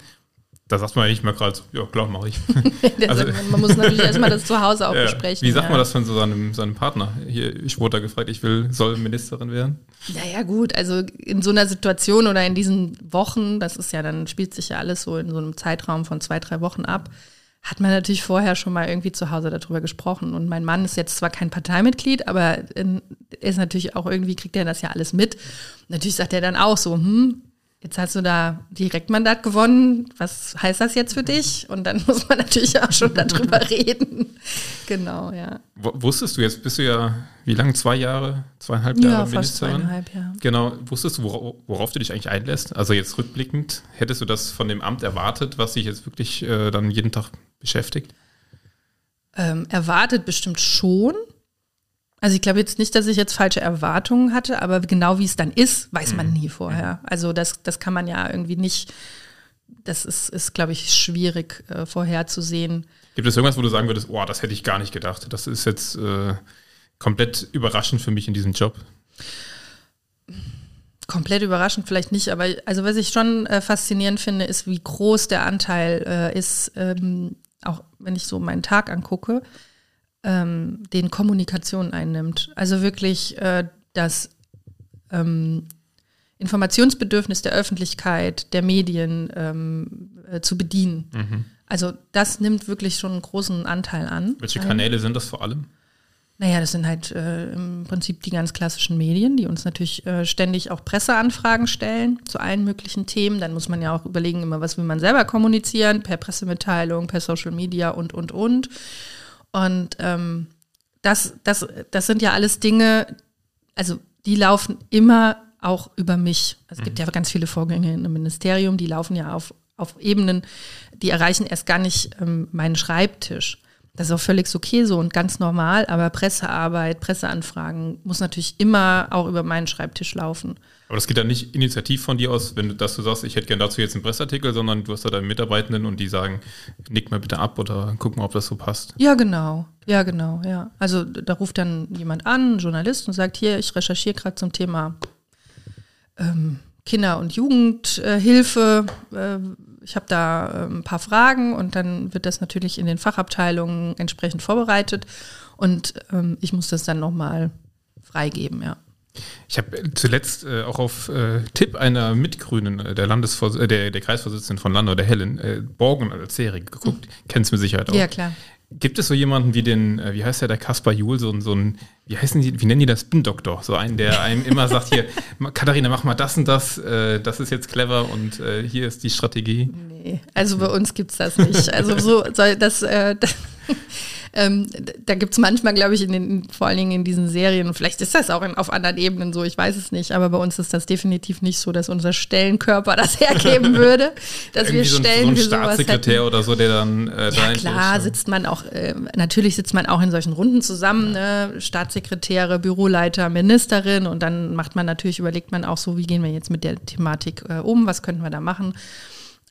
Da sagt man ja nicht mal gerade so, ja klar, mache ich. also, man muss natürlich erstmal das zu Hause auch ja. besprechen. Wie sagt ja. man das von so seinem, seinem Partner? Hier, ich wurde da gefragt, ich will, soll Ministerin werden? Naja, gut, also in so einer Situation oder in diesen Wochen, das ist ja, dann spielt sich ja alles so in so einem Zeitraum von zwei, drei Wochen ab hat man natürlich vorher schon mal irgendwie zu Hause darüber gesprochen. Und mein Mann ist jetzt zwar kein Parteimitglied, aber er ist natürlich auch irgendwie, kriegt er das ja alles mit. Natürlich sagt er dann auch so, hm, jetzt hast du da Direktmandat gewonnen, was heißt das jetzt für dich? Und dann muss man natürlich auch schon darüber reden. Genau, ja. Wusstest du jetzt, bist du ja, wie lange, zwei Jahre, zweieinhalb Jahre ja, Ministerin? Fast zweieinhalb, ja. Genau, wusstest du, worauf, worauf, du dich eigentlich einlässt? Also jetzt rückblickend, hättest du das von dem Amt erwartet, was dich jetzt wirklich äh, dann jeden Tag beschäftigt? Ähm, erwartet bestimmt schon. Also ich glaube jetzt nicht, dass ich jetzt falsche Erwartungen hatte, aber genau wie es dann ist, weiß man mhm. nie vorher. Also das, das kann man ja irgendwie nicht, das ist, ist glaube ich, schwierig äh, vorherzusehen. Gibt es irgendwas, wo du sagen würdest, oh, das hätte ich gar nicht gedacht. Das ist jetzt äh, komplett überraschend für mich in diesem Job? Komplett überraschend vielleicht nicht, aber also was ich schon äh, faszinierend finde, ist, wie groß der Anteil äh, ist, ähm, auch wenn ich so meinen Tag angucke, ähm, den Kommunikation einnimmt. Also wirklich äh, das ähm, Informationsbedürfnis der Öffentlichkeit, der Medien ähm, äh, zu bedienen. Mhm. Also das nimmt wirklich schon einen großen Anteil an. Welche Kanäle sind das vor allem? Naja, das sind halt äh, im Prinzip die ganz klassischen Medien, die uns natürlich äh, ständig auch Presseanfragen stellen zu allen möglichen Themen. Dann muss man ja auch überlegen, immer was will man selber kommunizieren, per Pressemitteilung, per Social Media und, und, und. Und ähm, das, das, das sind ja alles Dinge, also die laufen immer auch über mich. Also es gibt mhm. ja ganz viele Vorgänge im Ministerium, die laufen ja auf, auf Ebenen, die erreichen erst gar nicht ähm, meinen Schreibtisch. Das ist auch völlig okay so und ganz normal, aber Pressearbeit, Presseanfragen muss natürlich immer auch über meinen Schreibtisch laufen. Aber das geht dann nicht initiativ von dir aus, wenn du, dass du sagst, ich hätte gerne dazu jetzt einen Presseartikel, sondern du hast da deine Mitarbeitenden und die sagen, nick mal bitte ab oder guck mal, ob das so passt. Ja, genau. Ja, genau, ja. Also da ruft dann jemand an, ein Journalist, und sagt, hier, ich recherchiere gerade zum Thema ähm, Kinder- und Jugendhilfe. Äh, ich habe da äh, ein paar Fragen und dann wird das natürlich in den Fachabteilungen entsprechend vorbereitet und ähm, ich muss das dann nochmal freigeben, ja. Ich habe zuletzt äh, auch auf äh, Tipp einer Mitgrünen, äh, der, Landesvors äh, der, der Kreisvorsitzenden von Landau, der Helen, äh, Borgen als Serie geguckt. Mhm. Kennst du mit Sicherheit auch. Ja, klar. Gibt es so jemanden wie den, äh, wie heißt der, der Kaspar Juhl, so, so ein, wie heißen die, wie nennen die das, Spin-Doktor? So einen, der einem immer sagt, hier, Katharina, mach mal das und das, äh, das ist jetzt clever und äh, hier ist die Strategie. Nee, also bei uns gibt es das nicht. Also so soll das, äh, das ähm, da gibt es manchmal, glaube ich, in den, vor allen Dingen in diesen Serien, und vielleicht ist das auch in, auf anderen Ebenen so, ich weiß es nicht, aber bei uns ist das definitiv nicht so, dass unser Stellenkörper das hergeben würde, dass wir so Stellen ein, so ein Staatssekretär oder so, der dann äh, Ja klar, sitzt man auch, äh, natürlich sitzt man auch in solchen Runden zusammen, ja. ne? Staatssekretäre, Büroleiter, Ministerin und dann macht man natürlich, überlegt man auch so, wie gehen wir jetzt mit der Thematik äh, um, was könnten wir da machen.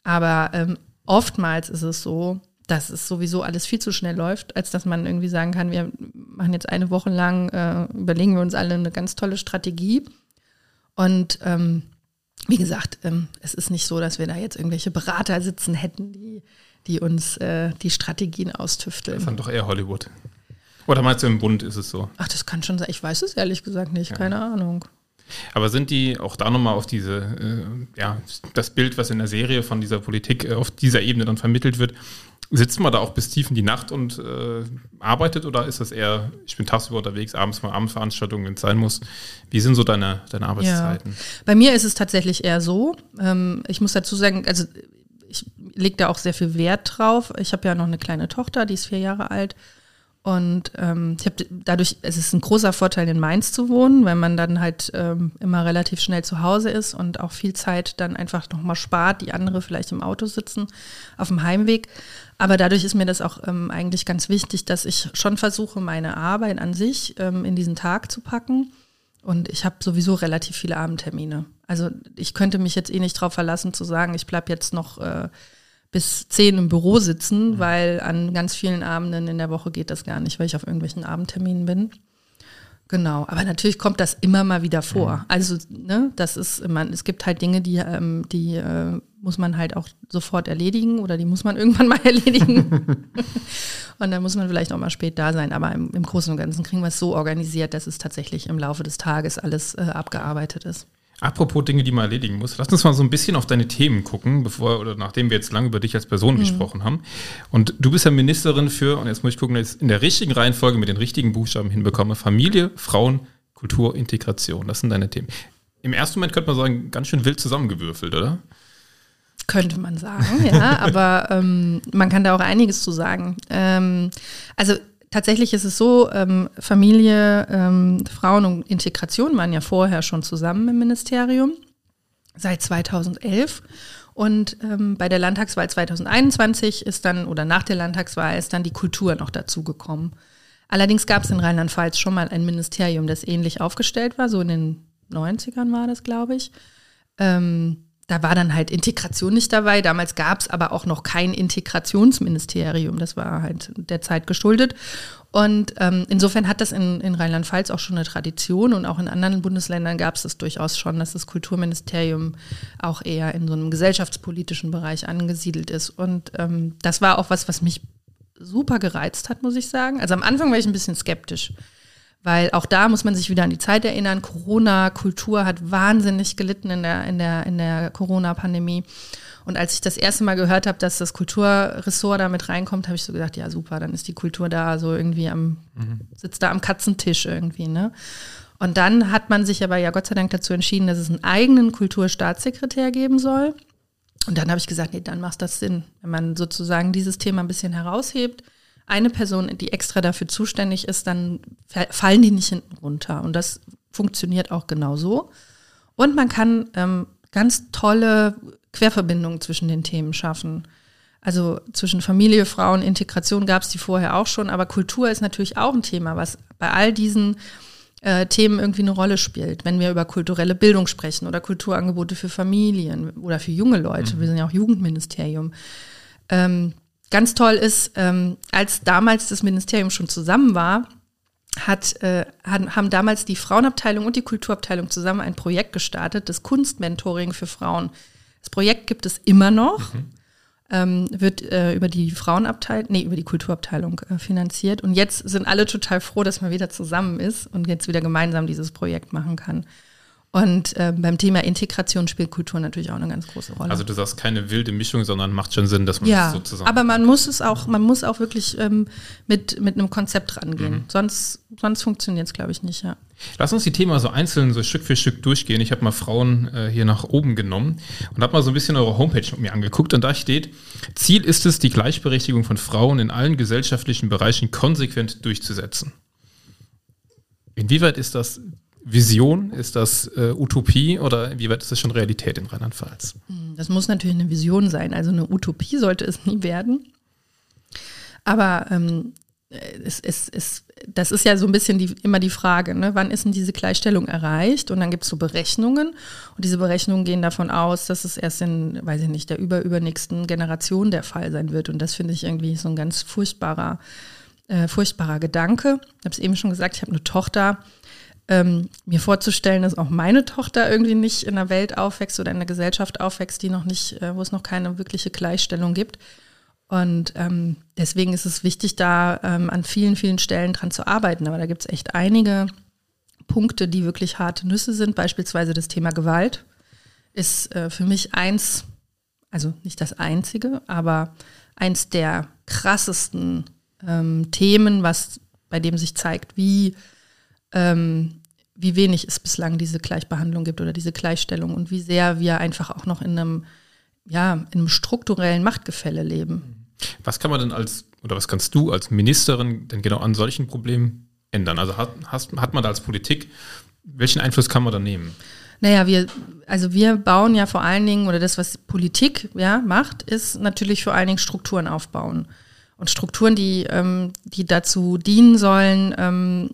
Aber ähm, oftmals ist es so, dass es sowieso alles viel zu schnell läuft, als dass man irgendwie sagen kann, wir machen jetzt eine Woche lang, äh, überlegen wir uns alle eine ganz tolle Strategie. Und ähm, wie gesagt, ähm, es ist nicht so, dass wir da jetzt irgendwelche Berater sitzen hätten, die, die uns äh, die Strategien austüfteln. Das dann doch eher Hollywood. Oder meinst du im Bund ist es so? Ach, das kann schon sein. Ich weiß es ehrlich gesagt nicht, ja. keine Ahnung. Aber sind die auch da nochmal auf diese, äh, ja, das Bild, was in der Serie von dieser Politik äh, auf dieser Ebene dann vermittelt wird, Sitzt man da auch bis tief in die Nacht und äh, arbeitet oder ist das eher, ich bin tagsüber unterwegs, abends mal Abendveranstaltungen, wenn es sein muss? Wie sind so deine, deine Arbeitszeiten? Ja. Bei mir ist es tatsächlich eher so. Ähm, ich muss dazu sagen, also ich lege da auch sehr viel Wert drauf. Ich habe ja noch eine kleine Tochter, die ist vier Jahre alt. Und ähm, ich habe dadurch, es ist ein großer Vorteil, in Mainz zu wohnen, weil man dann halt ähm, immer relativ schnell zu Hause ist und auch viel Zeit dann einfach nochmal spart, die andere vielleicht im Auto sitzen auf dem Heimweg. Aber dadurch ist mir das auch ähm, eigentlich ganz wichtig, dass ich schon versuche, meine Arbeit an sich ähm, in diesen Tag zu packen. Und ich habe sowieso relativ viele Abendtermine. Also ich könnte mich jetzt eh nicht darauf verlassen zu sagen, ich bleibe jetzt noch äh, bis zehn im Büro sitzen, mhm. weil an ganz vielen Abenden in der Woche geht das gar nicht, weil ich auf irgendwelchen Abendterminen bin. Genau, aber natürlich kommt das immer mal wieder vor. Mhm. Also, ne, das ist immer, es gibt halt Dinge, die, ähm, die äh, muss man halt auch sofort erledigen oder die muss man irgendwann mal erledigen. und dann muss man vielleicht auch mal spät da sein. Aber im, im Großen und Ganzen kriegen wir es so organisiert, dass es tatsächlich im Laufe des Tages alles äh, abgearbeitet ist. Apropos Dinge, die man erledigen muss, lass uns mal so ein bisschen auf deine Themen gucken, bevor oder nachdem wir jetzt lange über dich als Person mhm. gesprochen haben. Und du bist ja Ministerin für, und jetzt muss ich gucken, dass ich in der richtigen Reihenfolge mit den richtigen Buchstaben hinbekomme, Familie, Frauen, Kultur, Integration. Das sind deine Themen. Im ersten Moment könnte man sagen, ganz schön wild zusammengewürfelt, oder? Könnte man sagen, ja, aber ähm, man kann da auch einiges zu sagen. Ähm, also tatsächlich ist es so, ähm, Familie, ähm, Frauen und Integration waren ja vorher schon zusammen im Ministerium, seit 2011. Und ähm, bei der Landtagswahl 2021 ist dann, oder nach der Landtagswahl ist dann die Kultur noch dazugekommen. Allerdings gab es in Rheinland-Pfalz schon mal ein Ministerium, das ähnlich aufgestellt war, so in den 90ern war das, glaube ich. Ähm, da war dann halt Integration nicht dabei. Damals gab es aber auch noch kein Integrationsministerium. Das war halt der Zeit geschuldet. Und ähm, insofern hat das in, in Rheinland-Pfalz auch schon eine Tradition und auch in anderen Bundesländern gab es das durchaus schon, dass das Kulturministerium auch eher in so einem gesellschaftspolitischen Bereich angesiedelt ist. Und ähm, das war auch was, was mich super gereizt hat, muss ich sagen. Also am Anfang war ich ein bisschen skeptisch, weil auch da muss man sich wieder an die Zeit erinnern. Corona, Kultur hat wahnsinnig gelitten in der, in der, in der Corona-Pandemie. Und als ich das erste Mal gehört habe, dass das Kulturressort da mit reinkommt, habe ich so gedacht, ja super, dann ist die Kultur da so irgendwie am, mhm. sitzt da am Katzentisch irgendwie, ne? Und dann hat man sich aber ja Gott sei Dank dazu entschieden, dass es einen eigenen Kulturstaatssekretär geben soll. Und dann habe ich gesagt, nee, dann macht das Sinn, wenn man sozusagen dieses Thema ein bisschen heraushebt. Eine Person, die extra dafür zuständig ist, dann fallen die nicht hinten runter. Und das funktioniert auch genau so. Und man kann ähm, ganz tolle Querverbindungen zwischen den Themen schaffen. Also zwischen Familie, Frauen, Integration gab es die vorher auch schon, aber Kultur ist natürlich auch ein Thema, was bei all diesen äh, Themen irgendwie eine Rolle spielt. Wenn wir über kulturelle Bildung sprechen oder Kulturangebote für Familien oder für junge Leute, mhm. wir sind ja auch Jugendministerium. Ähm, ganz toll ist, ähm, als damals das Ministerium schon zusammen war, hat, äh, haben damals die Frauenabteilung und die Kulturabteilung zusammen ein Projekt gestartet, das Kunstmentoring für Frauen. Das Projekt gibt es immer noch. Mhm. Ähm, wird äh, über die Frauenabteilung, nee, über die Kulturabteilung äh, finanziert. Und jetzt sind alle total froh, dass man wieder zusammen ist und jetzt wieder gemeinsam dieses Projekt machen kann. Und äh, beim Thema Integration spielt Kultur natürlich auch eine ganz große Rolle. Also du sagst keine wilde Mischung, sondern macht schon Sinn, dass man ja, das so zusammen. Aber man muss es auch, man muss auch wirklich ähm, mit, mit einem Konzept rangehen. Mhm. Sonst, sonst funktioniert es, glaube ich, nicht, ja. Lass uns die Themen so einzeln, so Stück für Stück durchgehen. Ich habe mal Frauen äh, hier nach oben genommen und habe mal so ein bisschen eure Homepage mir angeguckt und da steht, Ziel ist es, die Gleichberechtigung von Frauen in allen gesellschaftlichen Bereichen konsequent durchzusetzen. Inwieweit ist das Vision? Ist das äh, Utopie oder wie weit ist das schon Realität in Rheinland-Pfalz? Hm, das muss natürlich eine Vision sein. Also eine Utopie sollte es nie werden. Aber ähm, es, es, es, das ist ja so ein bisschen die, immer die Frage, ne? wann ist denn diese Gleichstellung erreicht? Und dann gibt es so Berechnungen. Und diese Berechnungen gehen davon aus, dass es erst in, weiß ich nicht, der überübernächsten Generation der Fall sein wird. Und das finde ich irgendwie so ein ganz furchtbarer, äh, furchtbarer Gedanke. Ich habe es eben schon gesagt, ich habe eine Tochter ähm, mir vorzustellen, dass auch meine Tochter irgendwie nicht in einer Welt aufwächst oder in einer Gesellschaft aufwächst, die noch nicht, äh, wo es noch keine wirkliche Gleichstellung gibt. Und ähm, deswegen ist es wichtig, da ähm, an vielen, vielen Stellen dran zu arbeiten. Aber da gibt es echt einige Punkte, die wirklich harte Nüsse sind. Beispielsweise das Thema Gewalt ist äh, für mich eins, also nicht das einzige, aber eins der krassesten ähm, Themen, was bei dem sich zeigt, wie ähm, wie wenig es bislang diese Gleichbehandlung gibt oder diese Gleichstellung und wie sehr wir einfach auch noch in einem, ja, in einem strukturellen Machtgefälle leben. Was kann man denn als, oder was kannst du als Ministerin denn genau an solchen Problemen ändern? Also hat, hast, hat man da als Politik, welchen Einfluss kann man da nehmen? Naja, wir, also wir bauen ja vor allen Dingen, oder das, was Politik ja, macht, ist natürlich vor allen Dingen Strukturen aufbauen. Und Strukturen, die, ähm, die dazu dienen sollen, ähm,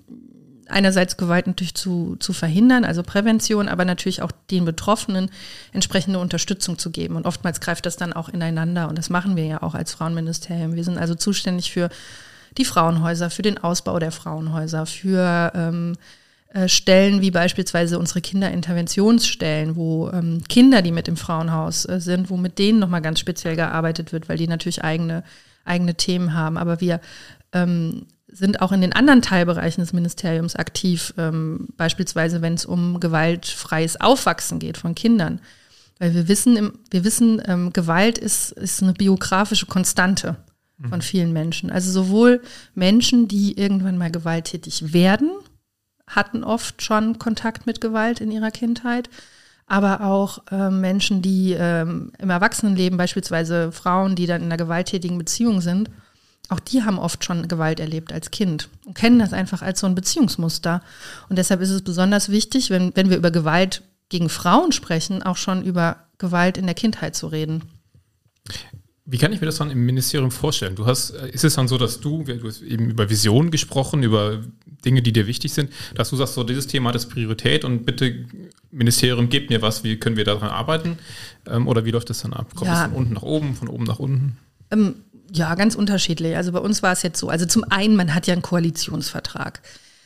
einerseits Gewalt natürlich zu, zu verhindern, also Prävention, aber natürlich auch den Betroffenen entsprechende Unterstützung zu geben. Und oftmals greift das dann auch ineinander. Und das machen wir ja auch als Frauenministerium. Wir sind also zuständig für die Frauenhäuser, für den Ausbau der Frauenhäuser, für ähm, äh, Stellen wie beispielsweise unsere Kinderinterventionsstellen, wo ähm, Kinder, die mit im Frauenhaus äh, sind, wo mit denen nochmal ganz speziell gearbeitet wird, weil die natürlich eigene, eigene Themen haben. Aber wir ähm, sind auch in den anderen Teilbereichen des Ministeriums aktiv, ähm, beispielsweise wenn es um gewaltfreies Aufwachsen geht von Kindern. Weil wir wissen, wir wissen, ähm, Gewalt ist, ist eine biografische Konstante von mhm. vielen Menschen. Also sowohl Menschen, die irgendwann mal gewalttätig werden, hatten oft schon Kontakt mit Gewalt in ihrer Kindheit, aber auch äh, Menschen, die ähm, im Erwachsenenleben, beispielsweise Frauen, die dann in einer gewalttätigen Beziehung sind, auch die haben oft schon Gewalt erlebt als Kind und kennen das einfach als so ein Beziehungsmuster. Und deshalb ist es besonders wichtig, wenn, wenn wir über Gewalt gegen Frauen sprechen, auch schon über Gewalt in der Kindheit zu reden. Wie kann ich mir das dann im Ministerium vorstellen? Du hast, äh, ist es dann so, dass du, du hast eben über Visionen gesprochen, über Dinge, die dir wichtig sind, dass du sagst, so dieses Thema hat das Priorität und bitte Ministerium, gebt mir was, wie können wir daran arbeiten? Ähm, oder wie läuft das dann ab? Kommt Ja. es von unten nach oben, von oben nach unten? Ähm, ja, ganz unterschiedlich. Also bei uns war es jetzt so. Also zum einen, man hat ja einen Koalitionsvertrag.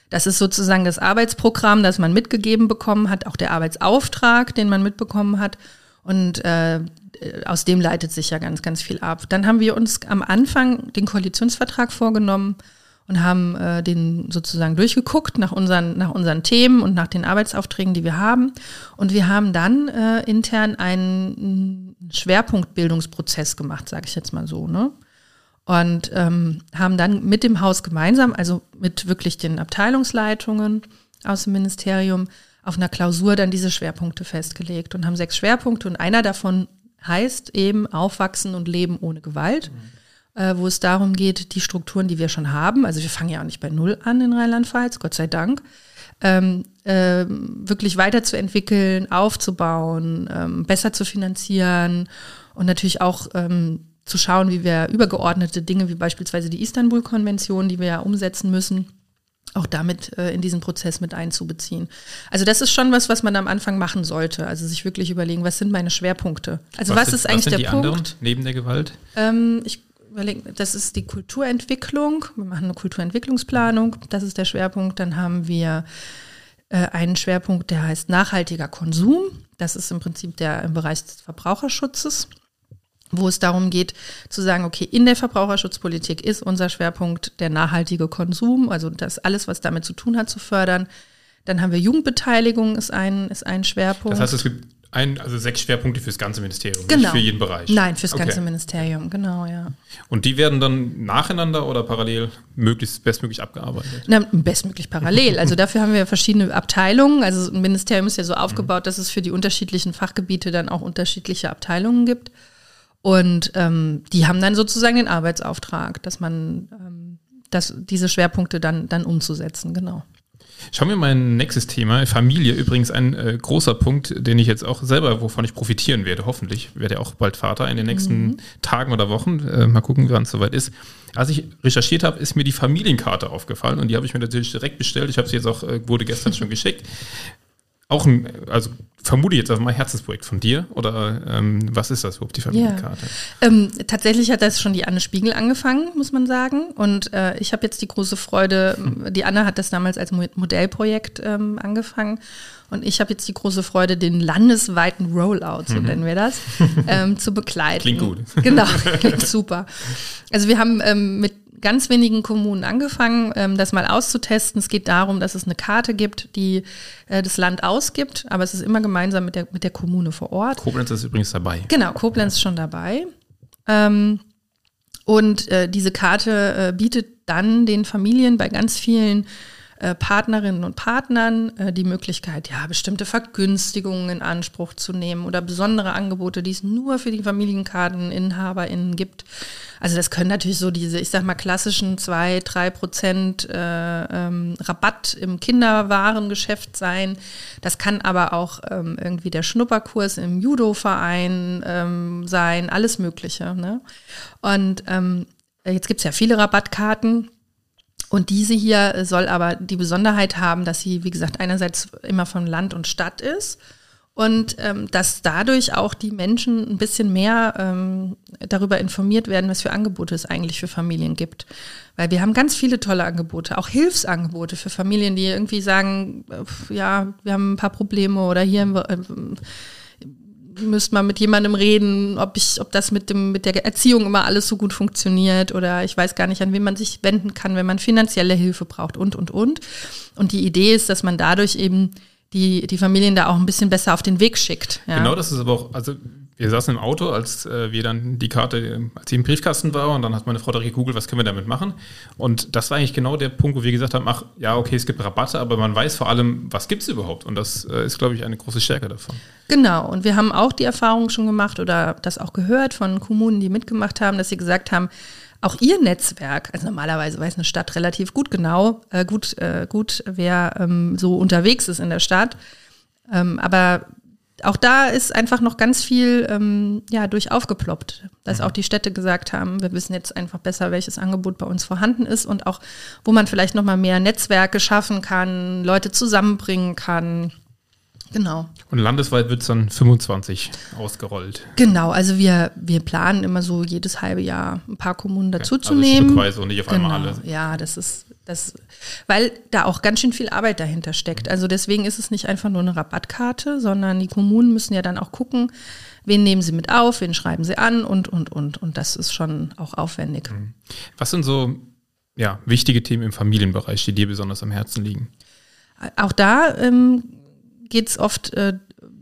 Das ist sozusagen das Arbeitsprogramm, das man mitgegeben bekommen hat, auch der Arbeitsauftrag, den man mitbekommen hat. Und äh, aus dem leitet sich ja ganz, ganz viel ab. Dann haben wir uns am Anfang den Koalitionsvertrag vorgenommen und haben äh, den sozusagen durchgeguckt nach unseren, nach unseren Themen und nach den Arbeitsaufträgen, die wir haben. Und wir haben dann äh, intern einen Schwerpunktbildungsprozess gemacht, sage ich jetzt mal so. Ne? Und ähm, haben dann mit dem Haus gemeinsam, also mit wirklich den Abteilungsleitungen aus dem Ministerium, auf einer Klausur dann diese Schwerpunkte festgelegt und haben sechs Schwerpunkte und einer davon heißt eben Aufwachsen und Leben ohne Gewalt, äh, wo es darum geht, die Strukturen, die wir schon haben, also wir fangen ja auch nicht bei Null an in Rheinland-Pfalz, Gott sei Dank, ähm, ähm, wirklich weiterzuentwickeln, aufzubauen, ähm, besser zu finanzieren und natürlich auch ähm, zu schauen, wie wir übergeordnete Dinge wie beispielsweise die Istanbul-Konvention, die wir ja umsetzen müssen, auch damit äh, in diesen Prozess mit einzubeziehen. Also das ist schon was, was man am Anfang machen sollte. Also sich wirklich überlegen, was sind meine Schwerpunkte? Also was, sind- ist eigentlich sind der die Punkt? anderen neben der Gewalt? Ähm, ich überlege, das ist die Kulturentwicklung. Wir machen eine Kulturentwicklungsplanung. Das ist der Schwerpunkt. Dann haben wir äh, einen Schwerpunkt, der heißt nachhaltiger Konsum. Das ist im Prinzip der im Bereich des Verbraucherschutzes, wo es darum geht zu sagen, okay, in der Verbraucherschutzpolitik ist unser Schwerpunkt der nachhaltige Konsum, also das alles, was damit zu tun hat, zu fördern. Dann haben wir Jugendbeteiligung, ist ein, ist ein Schwerpunkt. Das heißt, es gibt ein, also sechs Schwerpunkte fürs ganze Ministerium, genau. nicht für jeden Bereich. Nein, fürs Okay. ganze Ministerium, genau, ja. Und die werden dann nacheinander oder parallel möglichst bestmöglich abgearbeitet? Na, bestmöglich parallel. Also dafür haben wir verschiedene Abteilungen. Also ein Ministerium ist ja so aufgebaut, dass es für die unterschiedlichen Fachgebiete dann auch unterschiedliche Abteilungen gibt. Und ähm, die haben dann sozusagen den Arbeitsauftrag, dass man ähm, dass diese Schwerpunkte dann, dann umzusetzen, genau. Schauen wir mal ein nächstes Thema. Familie, übrigens ein äh, großer Punkt, den ich jetzt auch selber, wovon ich profitieren werde, hoffentlich. Werde ja auch bald Vater in den nächsten Tagen oder Wochen. Äh, mal gucken, wann es soweit ist. Als ich recherchiert habe, ist mir die Familienkarte aufgefallen und die habe ich mir natürlich direkt bestellt. Ich habe sie jetzt auch, äh, wurde gestern schon geschickt. Auch ein, also vermute ich jetzt einfach mal Herzensprojekt von dir oder ähm, was ist das überhaupt, die Familienkarte? Ähm, tatsächlich hat das schon die Anne Spiegel angefangen, muss man sagen. Und äh, ich habe jetzt die große Freude, die Anne hat das damals als Mo- Modellprojekt ähm, angefangen. Und ich habe jetzt die große Freude, den landesweiten Rollout, so nennen wir das, ähm, zu begleiten. Klingt gut. Genau, klingt super. Also wir haben ähm, mit ganz wenigen Kommunen angefangen, ähm, das mal auszutesten. Es geht darum, dass es eine Karte gibt, die äh, das Land ausgibt, aber es ist immer gemeinsam mit der, mit der Kommune vor Ort. Koblenz ist übrigens dabei. Genau, Koblenz ist schon dabei. Ähm, und äh, diese Karte äh, bietet dann den Familien bei ganz vielen äh, Partnerinnen und Partnern äh, die Möglichkeit, ja, bestimmte Vergünstigungen in Anspruch zu nehmen oder besondere Angebote, die es nur für die FamilienkarteninhaberInnen gibt. Also das können natürlich so diese, ich sag mal, klassischen zwei, drei Prozent äh, ähm, Rabatt im Kinderwarengeschäft sein. Das kann aber auch ähm, irgendwie der Schnupperkurs im Judo-Verein ähm, sein, alles Mögliche. Ne? Und ähm, jetzt gibt's ja viele Rabattkarten. Und diese hier soll aber die Besonderheit haben, dass sie, wie gesagt, einerseits immer von Land und Stadt ist und ähm, dass dadurch auch die Menschen ein bisschen mehr ähm, darüber informiert werden, was für Angebote es eigentlich für Familien gibt. Weil wir haben ganz viele tolle Angebote, auch Hilfsangebote für Familien, die irgendwie sagen, ja, wir haben ein paar Probleme oder hier haben wir, äh, müsste man mit jemandem reden, ob ich, ob das mit dem, mit der Erziehung immer alles so gut funktioniert oder ich weiß gar nicht, an wen man sich wenden kann, wenn man finanzielle Hilfe braucht und, und, und. Und die Idee ist, dass man dadurch eben die, die Familien da auch ein bisschen besser auf den Weg schickt. Ja. Genau, das ist aber auch, also wir saßen im Auto, als äh, wir dann die Karte, als sie im Briefkasten war und dann hat meine Frau direkt gegoogelt, was können wir damit machen. Und das war eigentlich genau der Punkt, wo wir gesagt haben, ach ja, okay, es gibt Rabatte, aber man weiß vor allem, was gibt es überhaupt. Und das äh, ist, glaube ich, eine große Stärke davon. Genau, und wir haben auch die Erfahrung schon gemacht oder das auch gehört von Kommunen, die mitgemacht haben, dass sie gesagt haben, auch ihr Netzwerk, also normalerweise weiß eine Stadt relativ gut genau, äh, gut, äh, gut, wer ähm, so unterwegs ist in der Stadt, ähm, aber auch da ist einfach noch ganz viel ähm, ja, durch aufgeploppt, dass mhm. auch die Städte gesagt haben, wir wissen jetzt einfach besser, welches Angebot bei uns vorhanden ist und auch, wo man vielleicht noch mal mehr Netzwerke schaffen kann, Leute zusammenbringen kann. Genau. Und landesweit wird es dann 25 ausgerollt. Genau, also wir, wir planen immer so jedes halbe Jahr ein paar Kommunen dazuzunehmen. Also und nicht auf genau. einmal alle. Ja, das ist, das, weil da auch ganz schön viel Arbeit dahinter steckt. Also deswegen ist es nicht einfach nur eine Rabattkarte, sondern die Kommunen müssen ja dann auch gucken, wen nehmen sie mit auf, wen schreiben sie an und, und, und. Und das ist schon auch aufwendig. Mhm. Was sind so ja, wichtige Themen im Familienbereich, die dir besonders am Herzen liegen? Auch da ähm, geht es oft äh,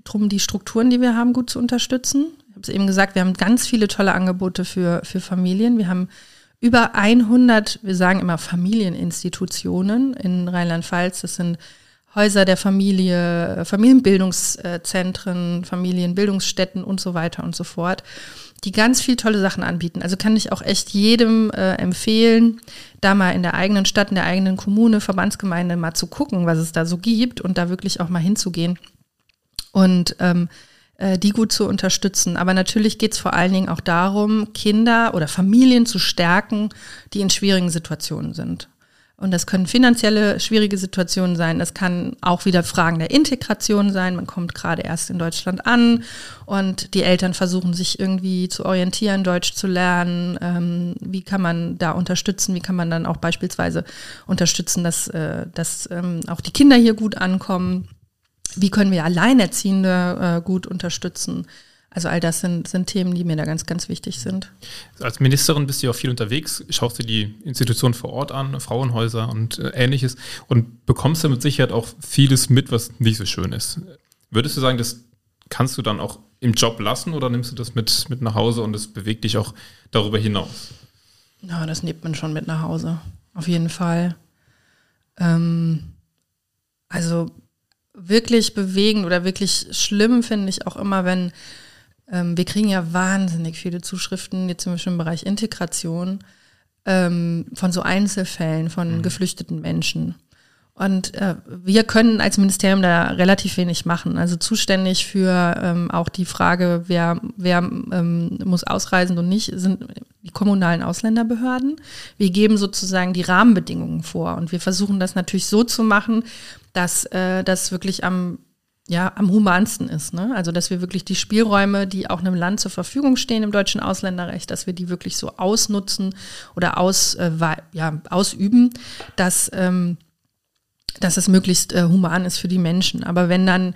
darum, die Strukturen, die wir haben, gut zu unterstützen. Ich habe es eben gesagt, wir haben ganz viele tolle Angebote für, für Familien. Wir haben über 100, wir sagen immer Familieninstitutionen in Rheinland-Pfalz. Das sind Häuser der Familie, Familienbildungszentren, Familienbildungsstätten und so weiter und so fort, die ganz viel tolle Sachen anbieten. Also kann ich auch echt jedem äh, empfehlen, da mal in der eigenen Stadt, in der eigenen Kommune, Verbandsgemeinde mal zu gucken, was es da so gibt und da wirklich auch mal hinzugehen und ähm, äh, die gut zu unterstützen. Aber natürlich geht es vor allen Dingen auch darum, Kinder oder Familien zu stärken, die in schwierigen Situationen sind. Und das können finanzielle schwierige Situationen sein. Das kann auch wieder Fragen der Integration sein. Man kommt gerade erst in Deutschland an und die Eltern versuchen sich irgendwie zu orientieren, Deutsch zu lernen. Ähm, wie kann man da unterstützen? Wie kann man dann auch beispielsweise unterstützen, dass, äh, dass ähm, auch die Kinder hier gut ankommen? Wie können wir Alleinerziehende äh, gut unterstützen? Also all das sind, sind Themen, die mir da ganz, ganz wichtig sind. Als Ministerin bist du ja auch viel unterwegs, schaust dir die Institutionen vor Ort an, Frauenhäuser und äh, ähnliches und bekommst da mit Sicherheit auch vieles mit, was nicht so schön ist. Würdest du sagen, das kannst du dann auch im Job lassen oder nimmst du das mit, mit nach Hause und es bewegt dich auch darüber hinaus? Ja, das nimmt man schon mit nach Hause. Auf jeden Fall. Ähm, also wirklich bewegend oder wirklich schlimm finde ich auch immer, wenn ähm, wir kriegen ja wahnsinnig viele Zuschriften, jetzt zum Beispiel im Bereich Integration, ähm, von so Einzelfällen von mhm. geflüchteten Menschen. Und äh, wir können als Ministerium da relativ wenig machen. Also zuständig für ähm, auch die Frage, wer, wer ähm, muss ausreisen und nicht, sind die kommunalen Ausländerbehörden. Wir geben sozusagen die Rahmenbedingungen vor und wir versuchen das natürlich so zu machen, dass äh, das wirklich am ja, am humansten ist. Ne? Also, dass wir wirklich die Spielräume, die auch einem Land zur Verfügung stehen im deutschen Ausländerrecht, dass wir die wirklich so ausnutzen oder aus, äh, ja, ausüben, dass, ähm, dass es möglichst äh, human ist für die Menschen. Aber wenn dann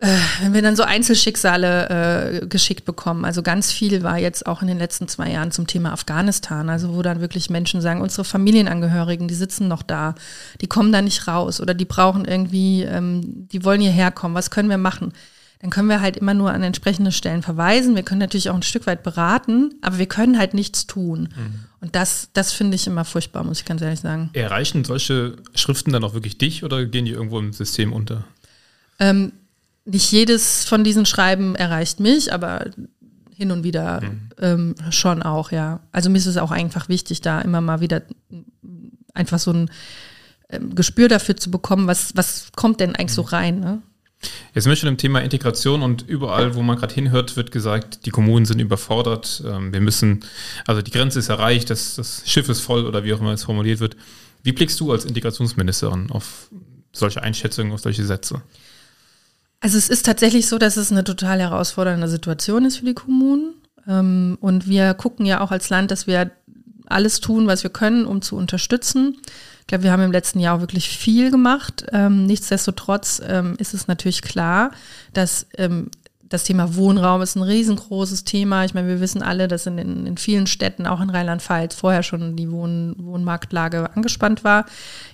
äh, wenn wir dann so Einzelschicksale äh, geschickt bekommen, also ganz viel war jetzt auch in den letzten zwei Jahren zum Thema Afghanistan, also wo dann wirklich Menschen sagen, unsere Familienangehörigen, die sitzen noch da, die kommen da nicht raus oder die brauchen irgendwie, ähm, die wollen hierher kommen, was können wir machen? Dann können wir halt immer nur an entsprechende Stellen verweisen. Wir können natürlich auch ein Stück weit beraten, aber wir können halt nichts tun. Mhm. Und das, das finde ich immer furchtbar, muss ich ganz ehrlich sagen. Erreichen solche Schriften dann auch wirklich dich oder gehen die irgendwo im System unter? Ähm, nicht jedes von diesen Schreiben erreicht mich, aber hin und wieder mhm. ähm, schon auch, ja. Also mir ist es auch einfach wichtig, da immer mal wieder einfach so ein ähm, Gespür dafür zu bekommen, was, was kommt denn eigentlich mhm. so rein, ne? Jetzt sind wir schon im Thema Integration und überall, wo man gerade hinhört, wird gesagt, die Kommunen sind überfordert. Ähm, wir müssen, also die Grenze ist erreicht, das, das Schiff ist voll oder wie auch immer es formuliert wird. Wie blickst du als Integrationsministerin auf solche Einschätzungen, auf solche Sätze? Also es ist tatsächlich so, dass es eine total herausfordernde Situation ist für die Kommunen. Ähm, und wir gucken ja auch als Land, dass wir alles tun, was wir können, um zu unterstützen. Ich glaube, wir haben im letzten Jahr auch wirklich viel gemacht. Ähm, nichtsdestotrotz ähm, ist es natürlich klar, dass das Thema Wohnraum ist ein riesengroßes Thema. Ich meine, wir wissen alle, dass in, in vielen Städten, auch in Rheinland-Pfalz, vorher schon die Wohn Wohnmarktlage angespannt war.